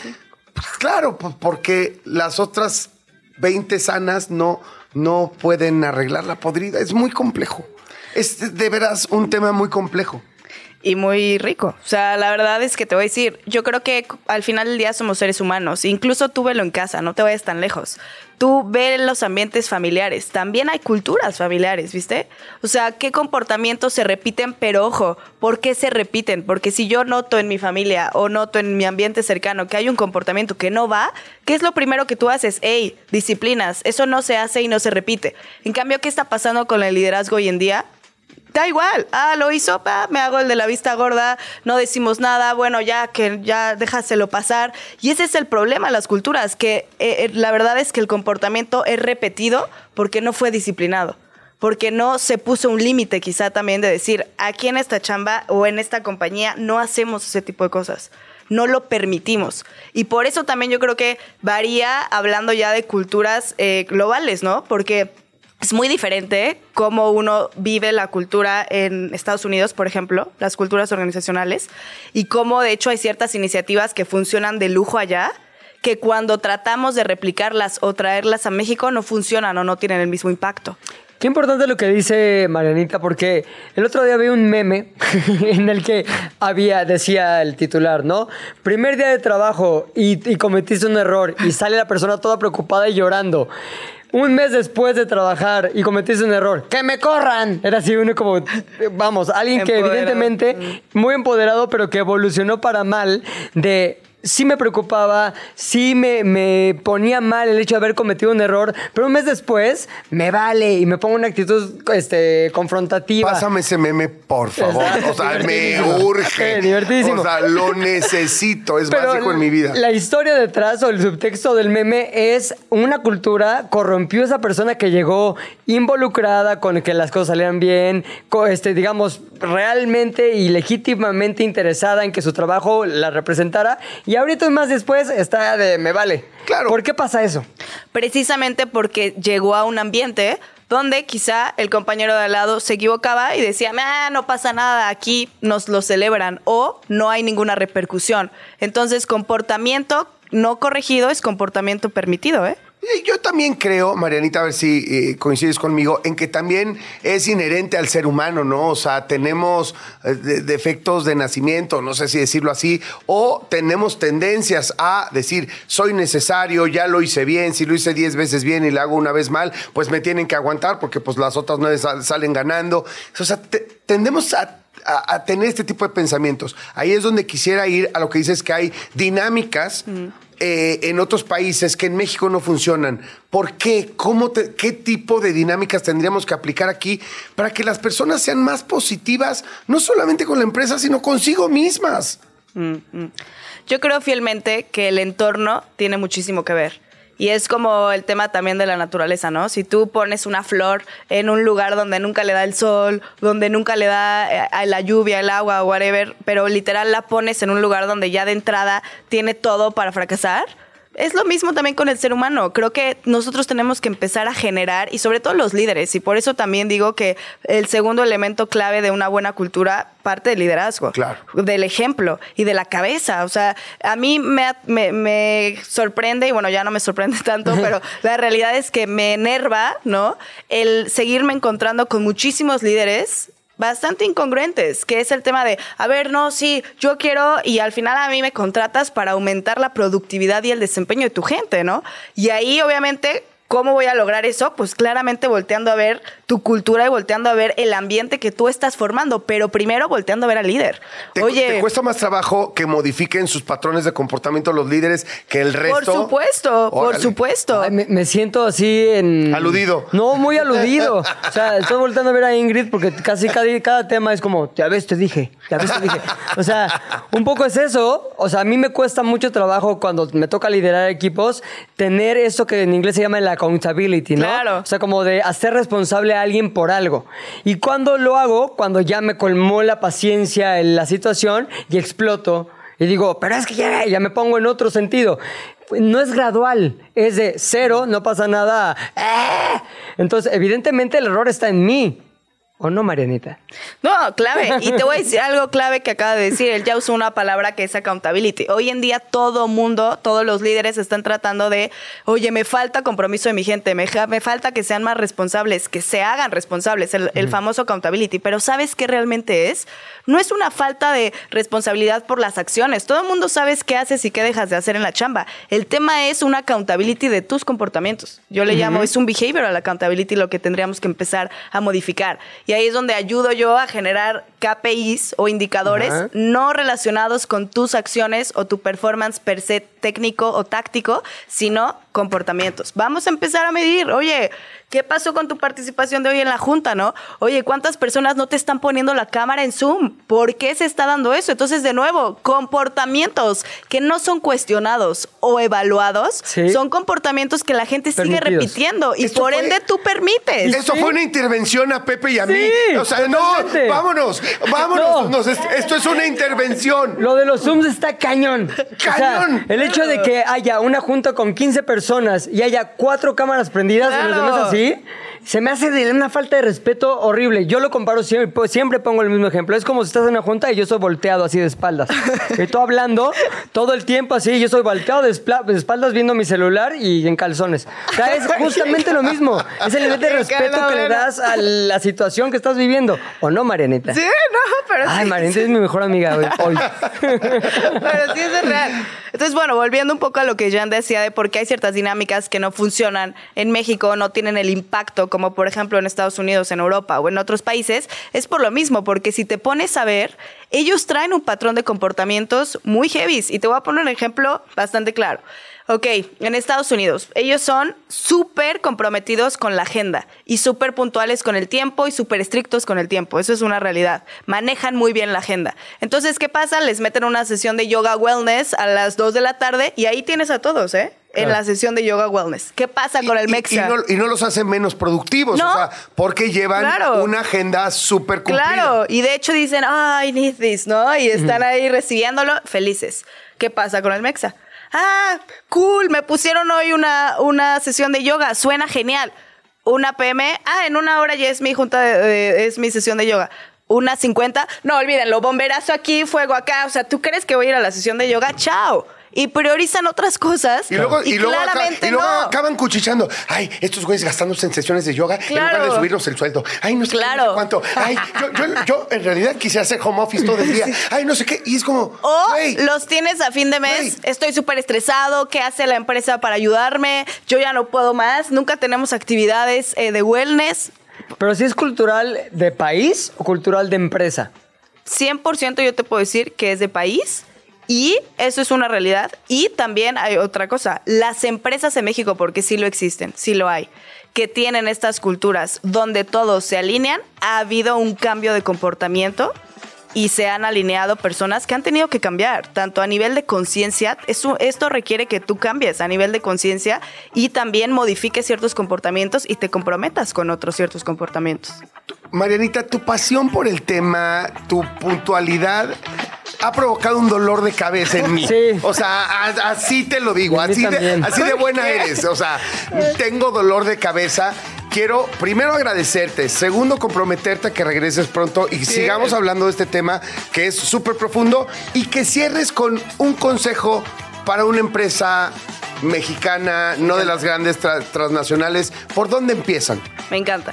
Pues claro, pues porque las otras 20 sanas no, no pueden arreglar la podrida. Es muy complejo. Es de veras un tema muy complejo. Y muy rico. O sea, la verdad es que te voy a decir, yo creo que al final del día somos seres humanos. Incluso tú velo en casa, no te vayas tan lejos. Tú ve los ambientes familiares. También hay culturas familiares, ¿viste? O sea, qué comportamientos se repiten, pero ojo, ¿por qué se repiten? Porque si yo noto en mi familia o noto en mi ambiente cercano que hay un comportamiento que no va, ¿qué es lo primero que tú haces? Ey, disciplinas. Eso no se hace y no se repite. En cambio, ¿qué está pasando con el liderazgo hoy en día? Da igual, ah, lo hizo, pa, me hago el de la vista gorda, no decimos nada, bueno, ya que ya déjaselo pasar. Y ese es el problema de las culturas, que eh, eh, la verdad es que el comportamiento es repetido porque no fue disciplinado, porque no se puso un límite quizá también de decir, aquí en esta chamba o en esta compañía no hacemos ese tipo de cosas. No lo permitimos. Y por eso también yo creo que varía hablando ya de culturas eh, globales, ¿no? Porque es muy diferente cómo uno vive la cultura en Estados Unidos, por ejemplo, las culturas organizacionales, y cómo de hecho hay ciertas iniciativas que funcionan de lujo allá, que cuando tratamos de replicarlas o traerlas a México no funcionan o no tienen el mismo impacto. Qué importante lo que dice Marianita, porque el otro día vi un meme en el que había, decía el titular, ¿no? Primer día de trabajo y, y cometiste un error y sale la persona toda preocupada y llorando. Un mes después de trabajar y cometiste un error, ¡que me corran! Era así uno como, vamos, alguien que Empoderado. evidentemente muy empoderado, pero que evolucionó para mal de sí me preocupaba, sí me, me ponía mal el hecho de haber cometido un error, pero un mes después me vale y me pongo una actitud este, confrontativa. Pásame ese meme, por favor. Exacto, O sea, me urge. Sí, divertidísimo. O sea, lo necesito. Es Pero básico en mi vida. La historia detrás o el subtexto del meme es una cultura corrompió a esa persona que llegó involucrada con que las cosas salieran bien, este, digamos, realmente y legítimamente interesada en que su trabajo la representara. Y ahorita más después está de me vale. Claro. ¿Por qué pasa eso? Precisamente porque llegó a un ambiente donde quizá el compañero de al lado se equivocaba y decía, "Ah, no pasa nada, aquí nos lo celebran o no hay ninguna repercusión. Entonces, comportamiento no corregido es comportamiento permitido, ¿eh? Yo también creo, Marianita, a ver si eh, coincides conmigo, en que también es inherente al ser humano, ¿no? O sea, tenemos eh, de- defectos de nacimiento, no sé si decirlo así, o tenemos tendencias a decir, soy necesario, ya lo hice bien, si lo hice 10 veces bien y lo hago una vez mal, pues me tienen que aguantar porque pues las otras nueve sal- salen ganando. O sea, te- tendemos a tener este tipo de pensamientos. Ahí es donde quisiera ir a lo que dices que hay dinámicas eh, en otros países que en México no funcionan. ¿Por qué? ¿Cómo ¿Qué tipo de dinámicas tendríamos que aplicar aquí para que las personas sean más positivas, no solamente con la empresa, sino consigo mismas? Yo creo fielmente que el entorno tiene muchísimo que ver. Y es como el tema también de la naturaleza, ¿no? Si tú pones una flor en un lugar donde nunca le da el sol, donde nunca le da eh, la lluvia, el agua, whatever, pero literal la pones en un lugar donde ya de entrada tiene todo para fracasar, Es lo mismo también con el ser humano. Creo que nosotros tenemos que empezar a generar, y sobre todo los líderes, y por eso también digo que el segundo elemento clave de una buena cultura parte del liderazgo, Claro. del ejemplo y de la cabeza. O sea, a mí me, me- me sorprende, y bueno, ya no me sorprende tanto, pero la realidad es que me enerva, ¿no? El seguirme encontrando con muchísimos líderes bastante incongruentes, que es el tema de, a ver, no, sí, yo quiero y al final a mí me contratas para aumentar la productividad y el desempeño de tu gente, ¿no? Y ahí obviamente... ¿Cómo voy a lograr eso? Pues claramente volteando a ver tu cultura y volteando a ver el ambiente que tú estás formando, pero primero volteando a ver al líder. ¿Te, Oye, te cuesta más trabajo que modifiquen sus patrones de comportamiento los líderes que el resto? por supuesto, por Órale. supuesto. Ay, me, me siento así en... Aludido. No, muy aludido. O sea, estoy volteando a ver a Ingrid porque casi cada, cada tema es como, ya ves, te dije, ya ves, te dije. O sea, un poco es eso. O sea, a mí me cuesta mucho trabajo cuando me toca liderar equipos tener eso que en inglés se llama el accountability, ¿no? Claro. O sea, como de hacer responsable a alguien por algo. Y cuando lo hago, cuando ya me colmó la paciencia en la situación y exploto y digo, pero es que ya, me pongo en otro sentido. No es gradual, es de cero, no pasa nada. ¡eh! Entonces, evidentemente el error está en mí. ¿O no, Marianita? No, clave. Y te voy a decir algo clave que acaba de decir. Él ya usó una palabra que es accountability. Hoy en día todo mundo, todos los líderes están tratando de, oye, me falta compromiso de mi gente, me, me falta que sean más responsables, que se hagan responsables, el, el famoso accountability. Pero ¿sabes qué realmente es? No es una falta de responsabilidad por las acciones. Todo el mundo sabes qué haces y qué dejas de hacer en la chamba. El tema es una accountability de tus comportamientos. Yo le llamo, es un behavioral accountability lo que tendríamos que empezar a modificar. Y ahí es donde ayudo yo a generar KPIs o indicadores no relacionados con tus acciones o tu performance per se técnico o táctico, sino comportamientos. Vamos a empezar a medir, oye, ¿qué pasó con tu participación de hoy en la junta, no? Oye, ¿cuántas personas no te están poniendo la cámara en Zoom? ¿Por qué se está dando eso? Entonces, de nuevo, comportamientos que no son cuestionados o evaluados, Sí. son comportamientos que la gente sigue repitiendo y Esto por fue- ende tú permites. Eso Sí. fue una intervención a Pepe y a mí. O sea, no, vámonos, vámonos. No. nos- esto es una intervención. Lo de los Zooms está cañón. O sea, ¡Cañón! el hecho de que haya una junta con 15 personas y haya cuatro cámaras prendidas y los Claro. demás así, se me hace de una falta de respeto horrible. Yo lo comparo siempre, siempre pongo el mismo ejemplo. Es como si estás en una junta y yo soy volteado así de espaldas. y tú hablando todo el tiempo así, yo soy volteado de, espaldas viendo mi celular y en calzones. O sea, es justamente lo mismo. Es el nivel de respeto que le das a la situación que estás viviendo. ¿O no, Marianita? Sí, no, pero Ay, sí. Marianita es mi mejor amiga hoy. Pero sí es real. Entonces, bueno, volviendo un poco a lo que Jan decía de por qué hay ciertas dinámicas que no funcionan en México, no tienen el impacto como por ejemplo en Estados Unidos, en Europa o en otros países, es por lo mismo, porque si te pones a ver, ellos traen un patrón de comportamientos muy heavy. Y te voy a poner un ejemplo bastante claro. Ok, en Estados Unidos, ellos son súper comprometidos con la agenda y súper puntuales con el tiempo y súper estrictos con el tiempo. Eso es una realidad. Manejan muy bien la agenda. Entonces, ¿qué pasa? Les meten una sesión de yoga wellness a las 2 de la tarde y ahí tienes a todos, ¿eh? En la sesión de yoga wellness. ¿Qué pasa con el Y- y- Mexa? Y, no, y no los hace menos productivos, No. o sea, porque llevan Claro. una agenda súper cumplida. Claro, y de hecho dicen, I need this, ¿no? Y están ahí recibiéndolo felices. ¿Qué pasa con el Mexa? Ah, cool, me pusieron hoy una, una sesión de yoga, suena genial. Una PM, ah, en una hora ya es mi junta, de- es mi sesión de yoga. Una 50, no olvídenlo, bomberazo aquí, fuego acá. O sea, ¿tú crees que voy a ir a la sesión de yoga? Chao. Y priorizan otras cosas. Y luego, y luego, acá- y luego no. acaban cuchichando. Ay, estos güeyes gastándose en sesiones de yoga en Claro. lugar de subirnos el sueldo. Ay, no sé, qué, no sé Claro. cuánto. Ay, yo, yo, yo en realidad quisiera hacer home office todo el día. Ay, no sé qué. Y es como, O los tienes a fin de mes, estoy súper estresado, ¿qué hace la empresa para ayudarme? Yo ya no puedo más, nunca tenemos actividades eh, de wellness. Pero si es cultural de país o cultural de empresa. 100% yo te puedo decir que es de país y eso es una realidad. Y también hay otra cosa, las empresas en México, porque sí lo existen, sí lo hay, que tienen estas culturas donde todos se alinean, ha habido un cambio de comportamiento y se han alineado personas que han tenido que cambiar, tanto a nivel de conciencia, esto requiere que tú cambies a nivel de conciencia y también modifiques ciertos comportamientos y te comprometas con otros ciertos comportamientos. Marianita, tu pasión por el tema, tu puntualidad, ha provocado un dolor de cabeza en mí. Sí. O sea, a- así te lo digo, así de, también. así de buena eres. O sea, tengo dolor de cabeza. Quiero primero agradecerte, segundo comprometerte a que regreses pronto y sigamos hablando de este tema que es súper profundo y que cierres con un consejo para una empresa mexicana, no de las grandes tra- transnacionales. ¿Por dónde empiezan? Me encanta.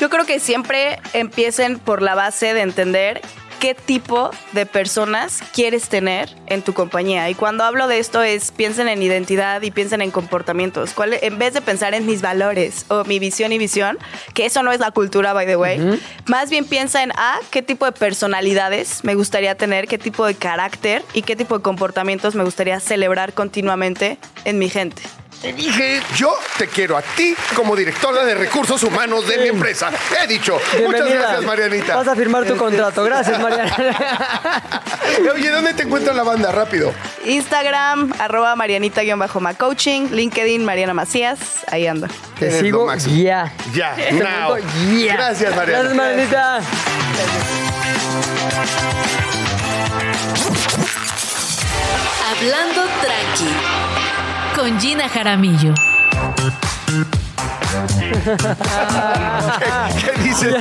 Yo creo que siempre empiecen por la base de entender qué tipo de personas quieres tener en tu compañía. Y cuando hablo de esto es piensen en identidad y piensen en comportamientos. ¿Cuál- en vez de pensar en mis valores o mi visión y visión, que eso no es la cultura, by the way, más bien piensa en A, qué tipo de personalidades me gustaría tener, qué tipo de carácter y qué tipo de comportamientos me gustaría celebrar continuamente en mi gente. Te dije, yo te quiero a ti como directora de recursos humanos de mi empresa. He dicho. Muchas Bienvenida. gracias, Marianita. Vas a firmar tu contrato. Gracias, Mariana. Oye, ¿dónde te encuentra la banda? Rápido. Instagram, arroba marianita-macoaching, LinkedIn, Mariana Macías, ahí ando. Te sigo ya. Ya, now. ya. Gracias, Mariana. Gracias, Marianita. Hablando tranqui con Gina Jaramillo. ¿Qué dices?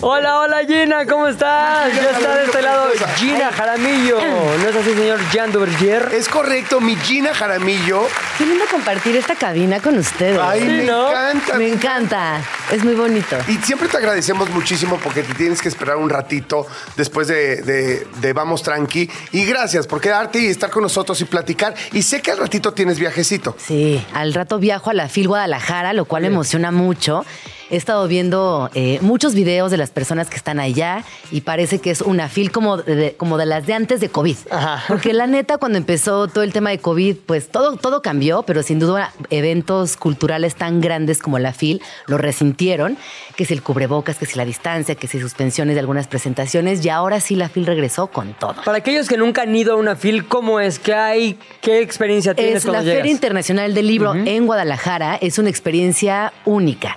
Hola, hola Gina, ¿cómo estás? Ya está de este lado. Gina Jaramillo. ¿No es así, señor Jean Duvergier? Es correcto, mi Gina Jaramillo. Qué lindo compartir esta cabina con ustedes. Ay, Sí, me ¿no? encanta. Me encanta. Es muy bonito. Y siempre te agradecemos muchísimo porque te tienes que esperar un ratito después de, de- de Vamos Tranqui. Y gracias por quedarte y estar con nosotros y platicar. Y sé que al ratito tienes viajecito. Sí, al rato viajo a la FIL Guadalajara, lo cual me emociona mucho. He estado viendo eh, muchos videos de las personas que están allá y parece que es una FIL como de, como de las de antes de COVID. Ajá. Porque la neta, cuando empezó todo el tema de COVID, pues todo, todo cambió, pero sin duda eventos culturales tan grandes como la FIL lo resintieron, que si el cubrebocas, que si la distancia, que si suspensiones de algunas presentaciones, y ahora sí la FIL regresó con todo. Para aquellos que nunca han ido a una FIL, ¿cómo es? ¿Qué hay? ¿Qué experiencia tienes Es la Feria? Internacional del Libro en Guadalajara. Es una experiencia única.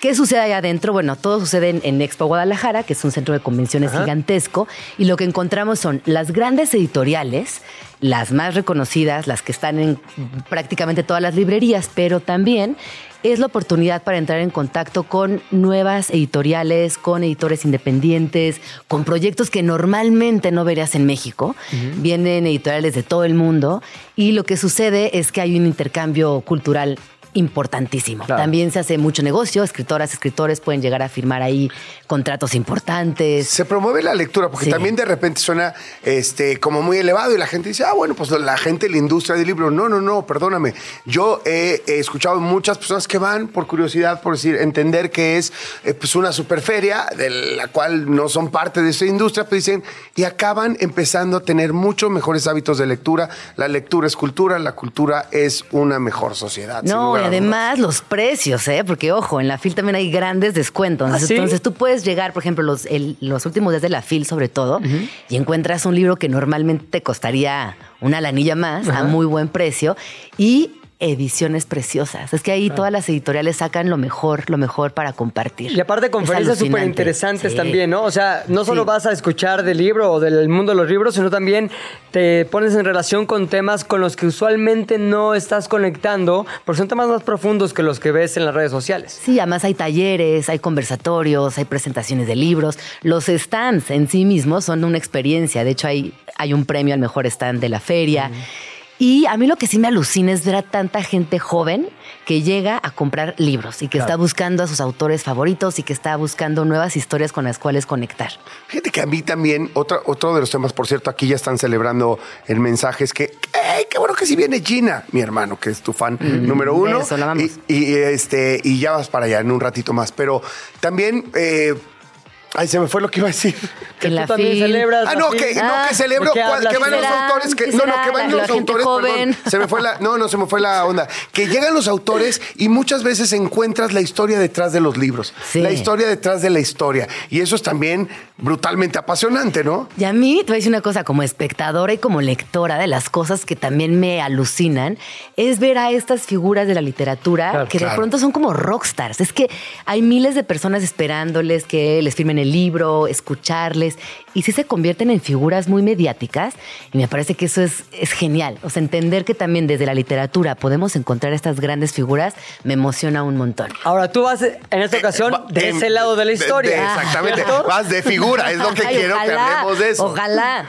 ¿Qué sucede allá adentro? Bueno, todo sucede en, en Expo Guadalajara, que es un centro de convenciones gigantesco, y lo que encontramos son las grandes editoriales, las más reconocidas, las que están en prácticamente todas las librerías, pero también es la oportunidad para entrar en contacto con nuevas editoriales, con editores independientes, con proyectos que normalmente no verías en México. Vienen editoriales de todo el mundo y lo que sucede es que hay un intercambio cultural importantísimo. Claro. También se hace mucho negocio, escritoras, escritores pueden llegar a firmar ahí contratos importantes. Se promueve la lectura porque Sí. también de repente suena este, como muy elevado y la gente dice, ah, bueno, pues la gente la industria del libro. No, no, no, perdóname. Yo he, he escuchado muchas personas que van por curiosidad, por decir, entender que es eh, pues una superferia de la cual no son parte de esa industria, pero dicen, y acaban empezando a tener muchos mejores hábitos de lectura. La lectura es cultura, la cultura es una mejor sociedad. No, y además los precios, ¿eh? Porque, ojo, en la FIL también hay grandes descuentos. ¿Ah, sí? Entonces tú puedes llegar, por ejemplo, los, el- los últimos días de la FIL, sobre todo, y encuentras un libro que normalmente te costaría una lanilla más, a muy buen precio, y ediciones preciosas. Es que ahí todas las editoriales sacan lo mejor, lo mejor para compartir. Y aparte conferencias súper interesantes Sí. también, ¿no? O sea, no solo Sí. vas a escuchar del libro o del mundo de los libros, sino también te pones en relación con temas con los que usualmente no estás conectando, porque son temas más profundos que los que ves en las redes sociales. Sí, además hay talleres, hay conversatorios, hay presentaciones de libros. Los stands en sí mismos son una experiencia. De hecho, hay, hay un premio al mejor stand de la feria. Y a mí lo que sí me alucina es ver a tanta gente joven que llega a comprar libros y que está buscando a sus autores favoritos y que está buscando nuevas historias con las cuales conectar. Fíjate que a mí también, otro, otro de los temas, por cierto, aquí ya están celebrando el mensaje, es que, ¡ay, qué bueno que si viene Gina, mi hermano, que es tu fan número uno! beso, la amamos. Y, y, este, y ya vas para allá en un ratito más. Pero también, eh, ay, se me fue lo que iba a decir. Que tú la también celebras. Ah, no, que, no, Ah, que celebro ¿por qué cuál- hablas? que van los autores, que, ¿Qué no, no, que van La- los la autores, perdón, se me fue la, no, no, se me fue la onda, que llegan los autores y muchas veces encuentras la historia detrás de los libros, Sí. la historia detrás de la historia, y eso es también brutalmente apasionante, ¿no? Y a mí, te voy a decir una cosa, como espectadora y como lectora de las cosas que también me alucinan, es ver a estas figuras de la literatura Claro, que de pronto son como rockstars. Es que hay miles de personas esperándoles que les firmen el libro, escucharles, y sí se convierten en figuras muy mediáticas. Y me parece que eso es, es genial. O sea, entender que también desde la literatura podemos encontrar estas grandes figuras me emociona un montón. Ahora tú vas en esta ocasión Va- de ese lado de la historia. de- exactamente. ¿Cierto? Vas de figura, es lo que Ay, quiero que hablemos de eso. Ojalá.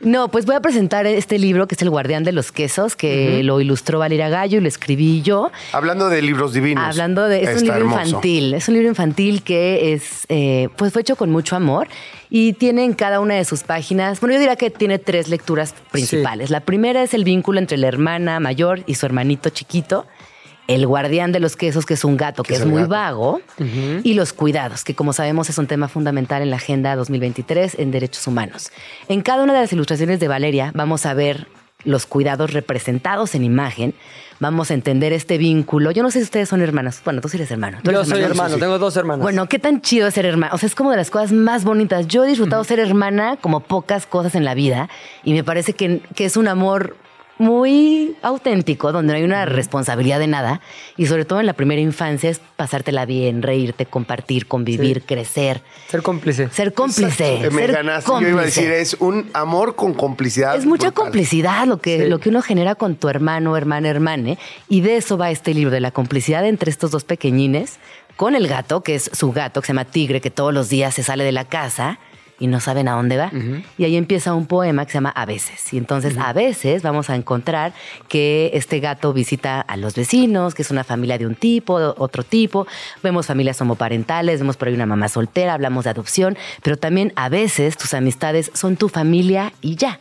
No, pues voy a presentar este libro que es El Guardián de los Quesos, que lo ilustró Valeria Gallo y lo escribí yo. Hablando de libros divinos. Hablando de. Es un libro hermoso. infantil. Es un libro infantil que es. eh, pues fue hecho con mucho amor y tiene en cada una de sus páginas. Bueno, yo diría que tiene tres lecturas principales. La primera es el vínculo entre la hermana mayor y su hermanito chiquito. El guardián de los quesos, que es un gato que es muy gato. vago. Y los cuidados, que como sabemos es un tema fundamental en la Agenda 2023 en Derechos Humanos. En cada una de las ilustraciones de Valeria vamos a ver los cuidados representados en imagen. Vamos a entender este vínculo. Yo no sé si ustedes son hermanos. Bueno, tú sí eres hermano. ¿Tú Yo eres soy hermano? hermano, tengo dos hermanas. Bueno, qué tan chido es ser hermana. O sea, es como de las cosas más bonitas. Yo he disfrutado ser hermana como pocas cosas en la vida y me parece que, que es un amor muy auténtico, donde no hay una responsabilidad de nada y sobre todo en la primera infancia es pasártela bien, reírte, compartir, convivir, crecer, Ser cómplice. ser cómplice. Exacto. Me ser ganaste. Yo iba a decir, es un amor con complicidad. Es mucha brutal. complicidad lo que, Sí. lo que uno genera con tu hermano, hermana, hermane. Y de eso va este libro, de la complicidad entre estos dos pequeñines, con el gato, que es su gato, que se llama Tigre, que todos los días se sale de la casa y no saben a dónde va. Y ahí empieza un poema que se llama A veces. Y entonces a veces vamos a encontrar que este gato visita a los vecinos, que es una familia de un tipo, de otro tipo. Vemos familias homoparentales, vemos por ahí una mamá soltera, hablamos de adopción, pero también a veces tus amistades son tu familia y ya.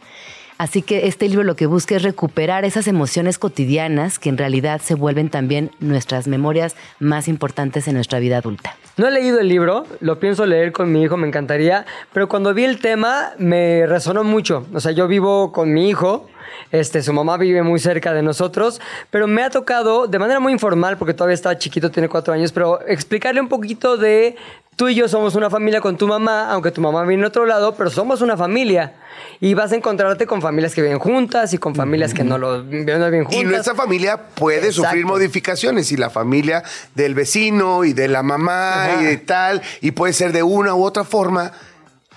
Así que este libro lo que busca es recuperar esas emociones cotidianas que en realidad se vuelven también nuestras memorias más importantes en nuestra vida adulta. No he leído el libro, lo pienso leer con mi hijo, me encantaría, pero cuando vi el tema me resonó mucho. O sea, yo vivo con mi hijo, este, su mamá vive muy cerca de nosotros, pero me ha tocado de manera muy informal, porque todavía está chiquito, tiene cuatro años, pero explicarle un poquito de tú y yo somos una familia con tu mamá, aunque tu mamá viene de otro lado, pero somos una familia. Y vas a encontrarte con familias que viven juntas y con familias que no lo viven bien juntas. Y nuestra familia puede Exacto. sufrir modificaciones y la familia del vecino y de la mamá Ajá. y de tal, y puede ser de una u otra forma,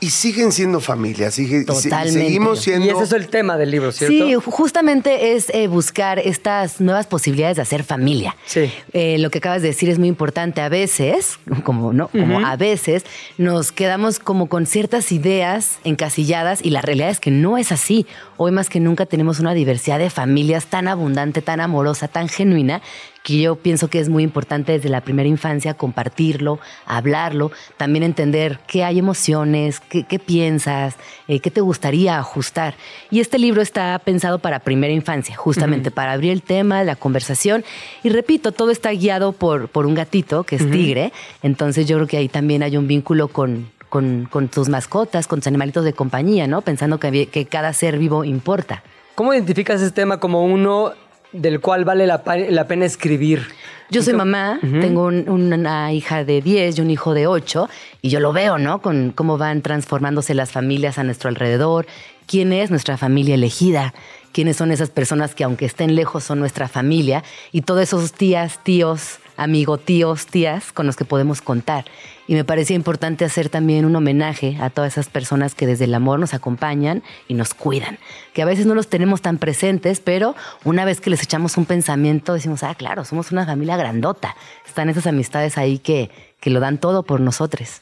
y siguen siendo familia, sigue, Totalmente. seguimos siendo... Y ese es el tema del libro, ¿cierto? Sí, ju- justamente es eh, buscar estas nuevas posibilidades de hacer familia. Sí. Eh, lo que acabas de decir es muy importante. A veces, como no, como a veces, nos quedamos como con ciertas ideas encasilladas y la realidad es que no es así. Hoy más que nunca tenemos una diversidad de familias tan abundante, tan amorosa, tan genuina que yo pienso que es muy importante desde la primera infancia compartirlo, hablarlo, también entender qué hay emociones, qué, qué piensas, eh, qué te gustaría ajustar. Y este libro está pensado para primera infancia, justamente para abrir el tema, la conversación. Y repito, todo está guiado por, por un gatito que es tigre, entonces yo creo que ahí también hay un vínculo con... Con, con tus mascotas, con tus animalitos de compañía, ¿no? Pensando que, que cada ser vivo importa. ¿Cómo identificas este tema como uno del cual vale la, pena escribir? Yo ¿Y soy mamá, tengo un- una hija de 10 y un hijo de 8, y yo lo veo, ¿no? Con cómo van transformándose las familias a nuestro alrededor, quién es nuestra familia elegida, quiénes son esas personas que aunque estén lejos son nuestra familia, y todos esos tías, tíos, amigo, tíos, tías con los que podemos contar. Y me parecía importante hacer también un homenaje a todas esas personas que desde el amor nos acompañan y nos cuidan, que a veces no los tenemos tan presentes, pero una vez que les echamos un pensamiento decimos, ah, claro, somos una familia grandota. Están esas amistades ahí que, que lo dan todo por nosotros.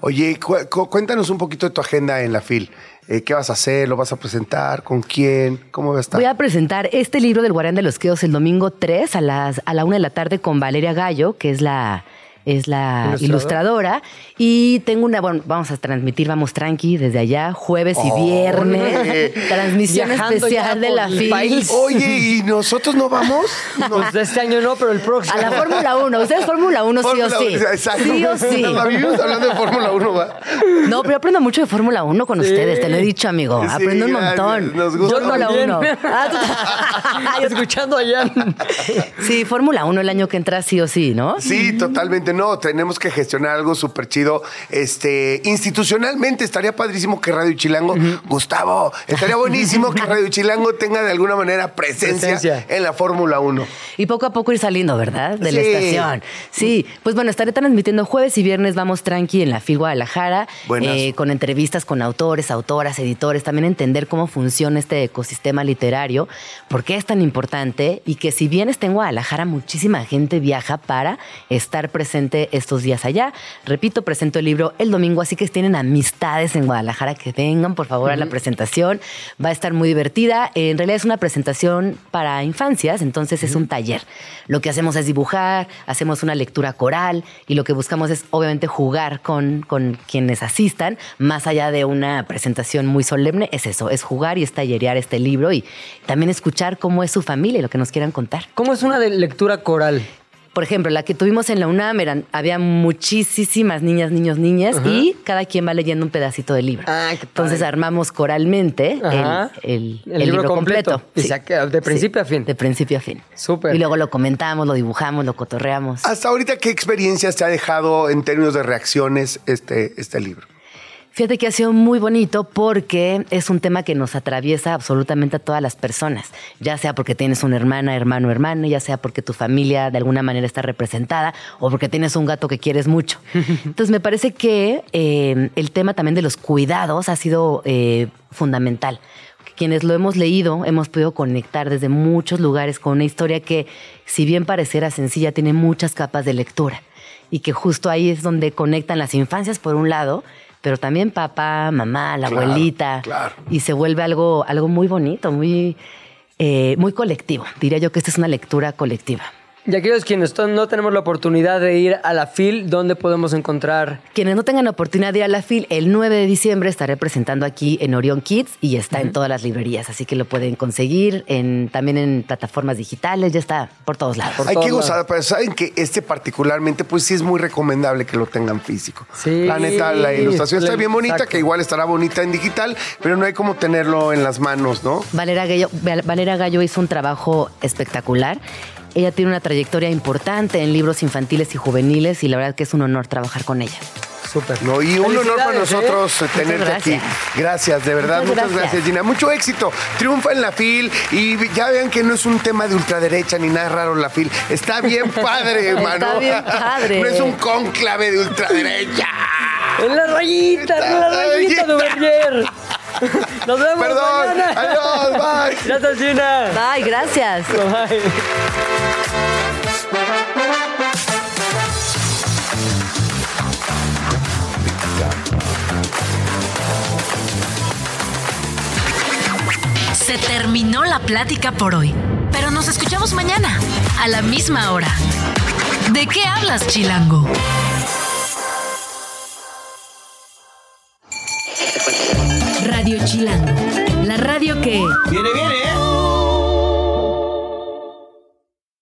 Oye, cu- cu- cuéntanos un poquito de tu agenda en la FIL. Eh, ¿Qué vas a hacer? ¿Lo vas a presentar? ¿Con quién? ¿Cómo va a estar? Voy a presentar este libro del Guardián de los Quedos el domingo 3 a, las, a la una de la tarde con Valeria Gallo, que es la, es la Ilustradora. ilustradora. Y tengo una, bueno, vamos a transmitir, vamos tranqui desde allá, jueves y Órale. viernes. Transmisión Viajando especial de la FIL. Oye, ¿y nosotros no vamos? No. Pues este año no, pero el próximo. A la Fórmula 1. Ustedes Fórmula 1 sí o sí. Exacto. Sí o sí. Nos la vivimos hablando de Fórmula 1, ¿va? No, pero yo aprendo mucho de Fórmula 1 con Sí. ustedes, te lo he dicho, amigo. Sí, aprendo un montón. Nos gusta. Fórmula Yo también. 1. Ah, Escuchando allá. Sí, Fórmula 1 el año que entra sí o sí, ¿no? Sí, totalmente. No, tenemos que gestionar algo súper chido. Este, institucionalmente estaría padrísimo que Radio Chilango, Gustavo, estaría buenísimo que Radio Chilango tenga de alguna manera presencia, Presencia. en la Fórmula 1. Y poco a poco ir saliendo, ¿verdad? De la estación. Sí, pues bueno, estaré transmitiendo jueves y viernes, vamos tranqui en la FIL Guadalajara, eh, con entrevistas con autores, autoras, editores, también entender cómo funciona este ecosistema literario, por qué es tan importante y que si bien está en Guadalajara, muchísima gente viaja para estar presente estos días allá. Repito, presento el libro el domingo, así que si tienen amistades en Guadalajara, que vengan por favor a la presentación. Va a estar muy divertida. En realidad es una presentación para infancias, entonces es un taller. Lo que hacemos es dibujar, hacemos una lectura coral y lo que buscamos es obviamente jugar con, con quienes asistan, más allá de una presentación muy solemne, es eso, es jugar y es tallerear este libro y también escuchar cómo es su familia y lo que nos quieran contar. ¿Cómo es una de lectura coral? Por ejemplo, la que tuvimos en la UNAM eran, había muchísimas niñas, niños, niñas y cada quien va leyendo un pedacito del libro. Ah, qué Entonces armamos coralmente el, el- El el libro libro, completo. completo. Y saca de principio a fin. De principio a fin. Súper. Y luego lo comentamos, lo dibujamos, lo cotorreamos. Hasta ahorita, ¿qué experiencias te ha dejado en términos de reacciones este, este libro? Fíjate que ha sido muy bonito porque es un tema que nos atraviesa absolutamente a todas las personas, ya sea porque tienes una hermana, hermano, hermana, ya sea porque tu familia de alguna manera está representada o porque tienes un gato que quieres mucho. Entonces me parece que eh, el tema también de los cuidados ha sido eh, fundamental. Quienes lo hemos leído hemos podido conectar desde muchos lugares con una historia que, si bien pareciera sencilla, tiene muchas capas de lectura y que justo ahí es donde conectan las infancias por un lado, pero también papá, mamá, la Claro, abuelita, claro. y se vuelve algo, algo muy bonito, muy, eh, muy colectivo. Diría yo que esta es una lectura colectiva. Y aquellos quienes no tenemos la oportunidad de ir a la FIL, ¿dónde podemos encontrar? Quienes no tengan la oportunidad de ir a la FIL, el 9 de diciembre estaré presentando aquí en Orion Kids y está en todas las librerías, así que lo pueden conseguir en, también en plataformas digitales, ya está por todos lados. Por Hay todos que lados. gozar, pero saben que este particularmente, pues sí es muy recomendable que lo tengan físico. Sí. La neta, la ilustración está bien bonita, Exacto. que igual estará bonita en digital, pero no hay como tenerlo en las manos, ¿no? Valera Gallo, Val- Valera Gallo hizo un trabajo espectacular. Ella tiene una trayectoria importante en libros infantiles y juveniles y la verdad que es un honor trabajar con ella. Súper. No, y un honor para ¿eh? nosotros eh, tenerte gracias. aquí. Gracias, de verdad, muchas, Muchas gracias. gracias. Gina. Mucho éxito. Triunfa en la FIL y ya vean que no es un tema de ultraderecha ni nada raro la FIL. Está bien padre, Está hermano. bien padre. No es un cónclave de ultraderecha. En la rayita, en la rayita de Berger. Nos vemos Perdón. mañana. Adiós, bye. Gracias, Gina. Ay, gracias. Bye. Se terminó la plática por hoy, pero nos escuchamos mañana, a la misma hora. ¿De qué hablas, Chilango? Chilango, la radio que... Viene, viene.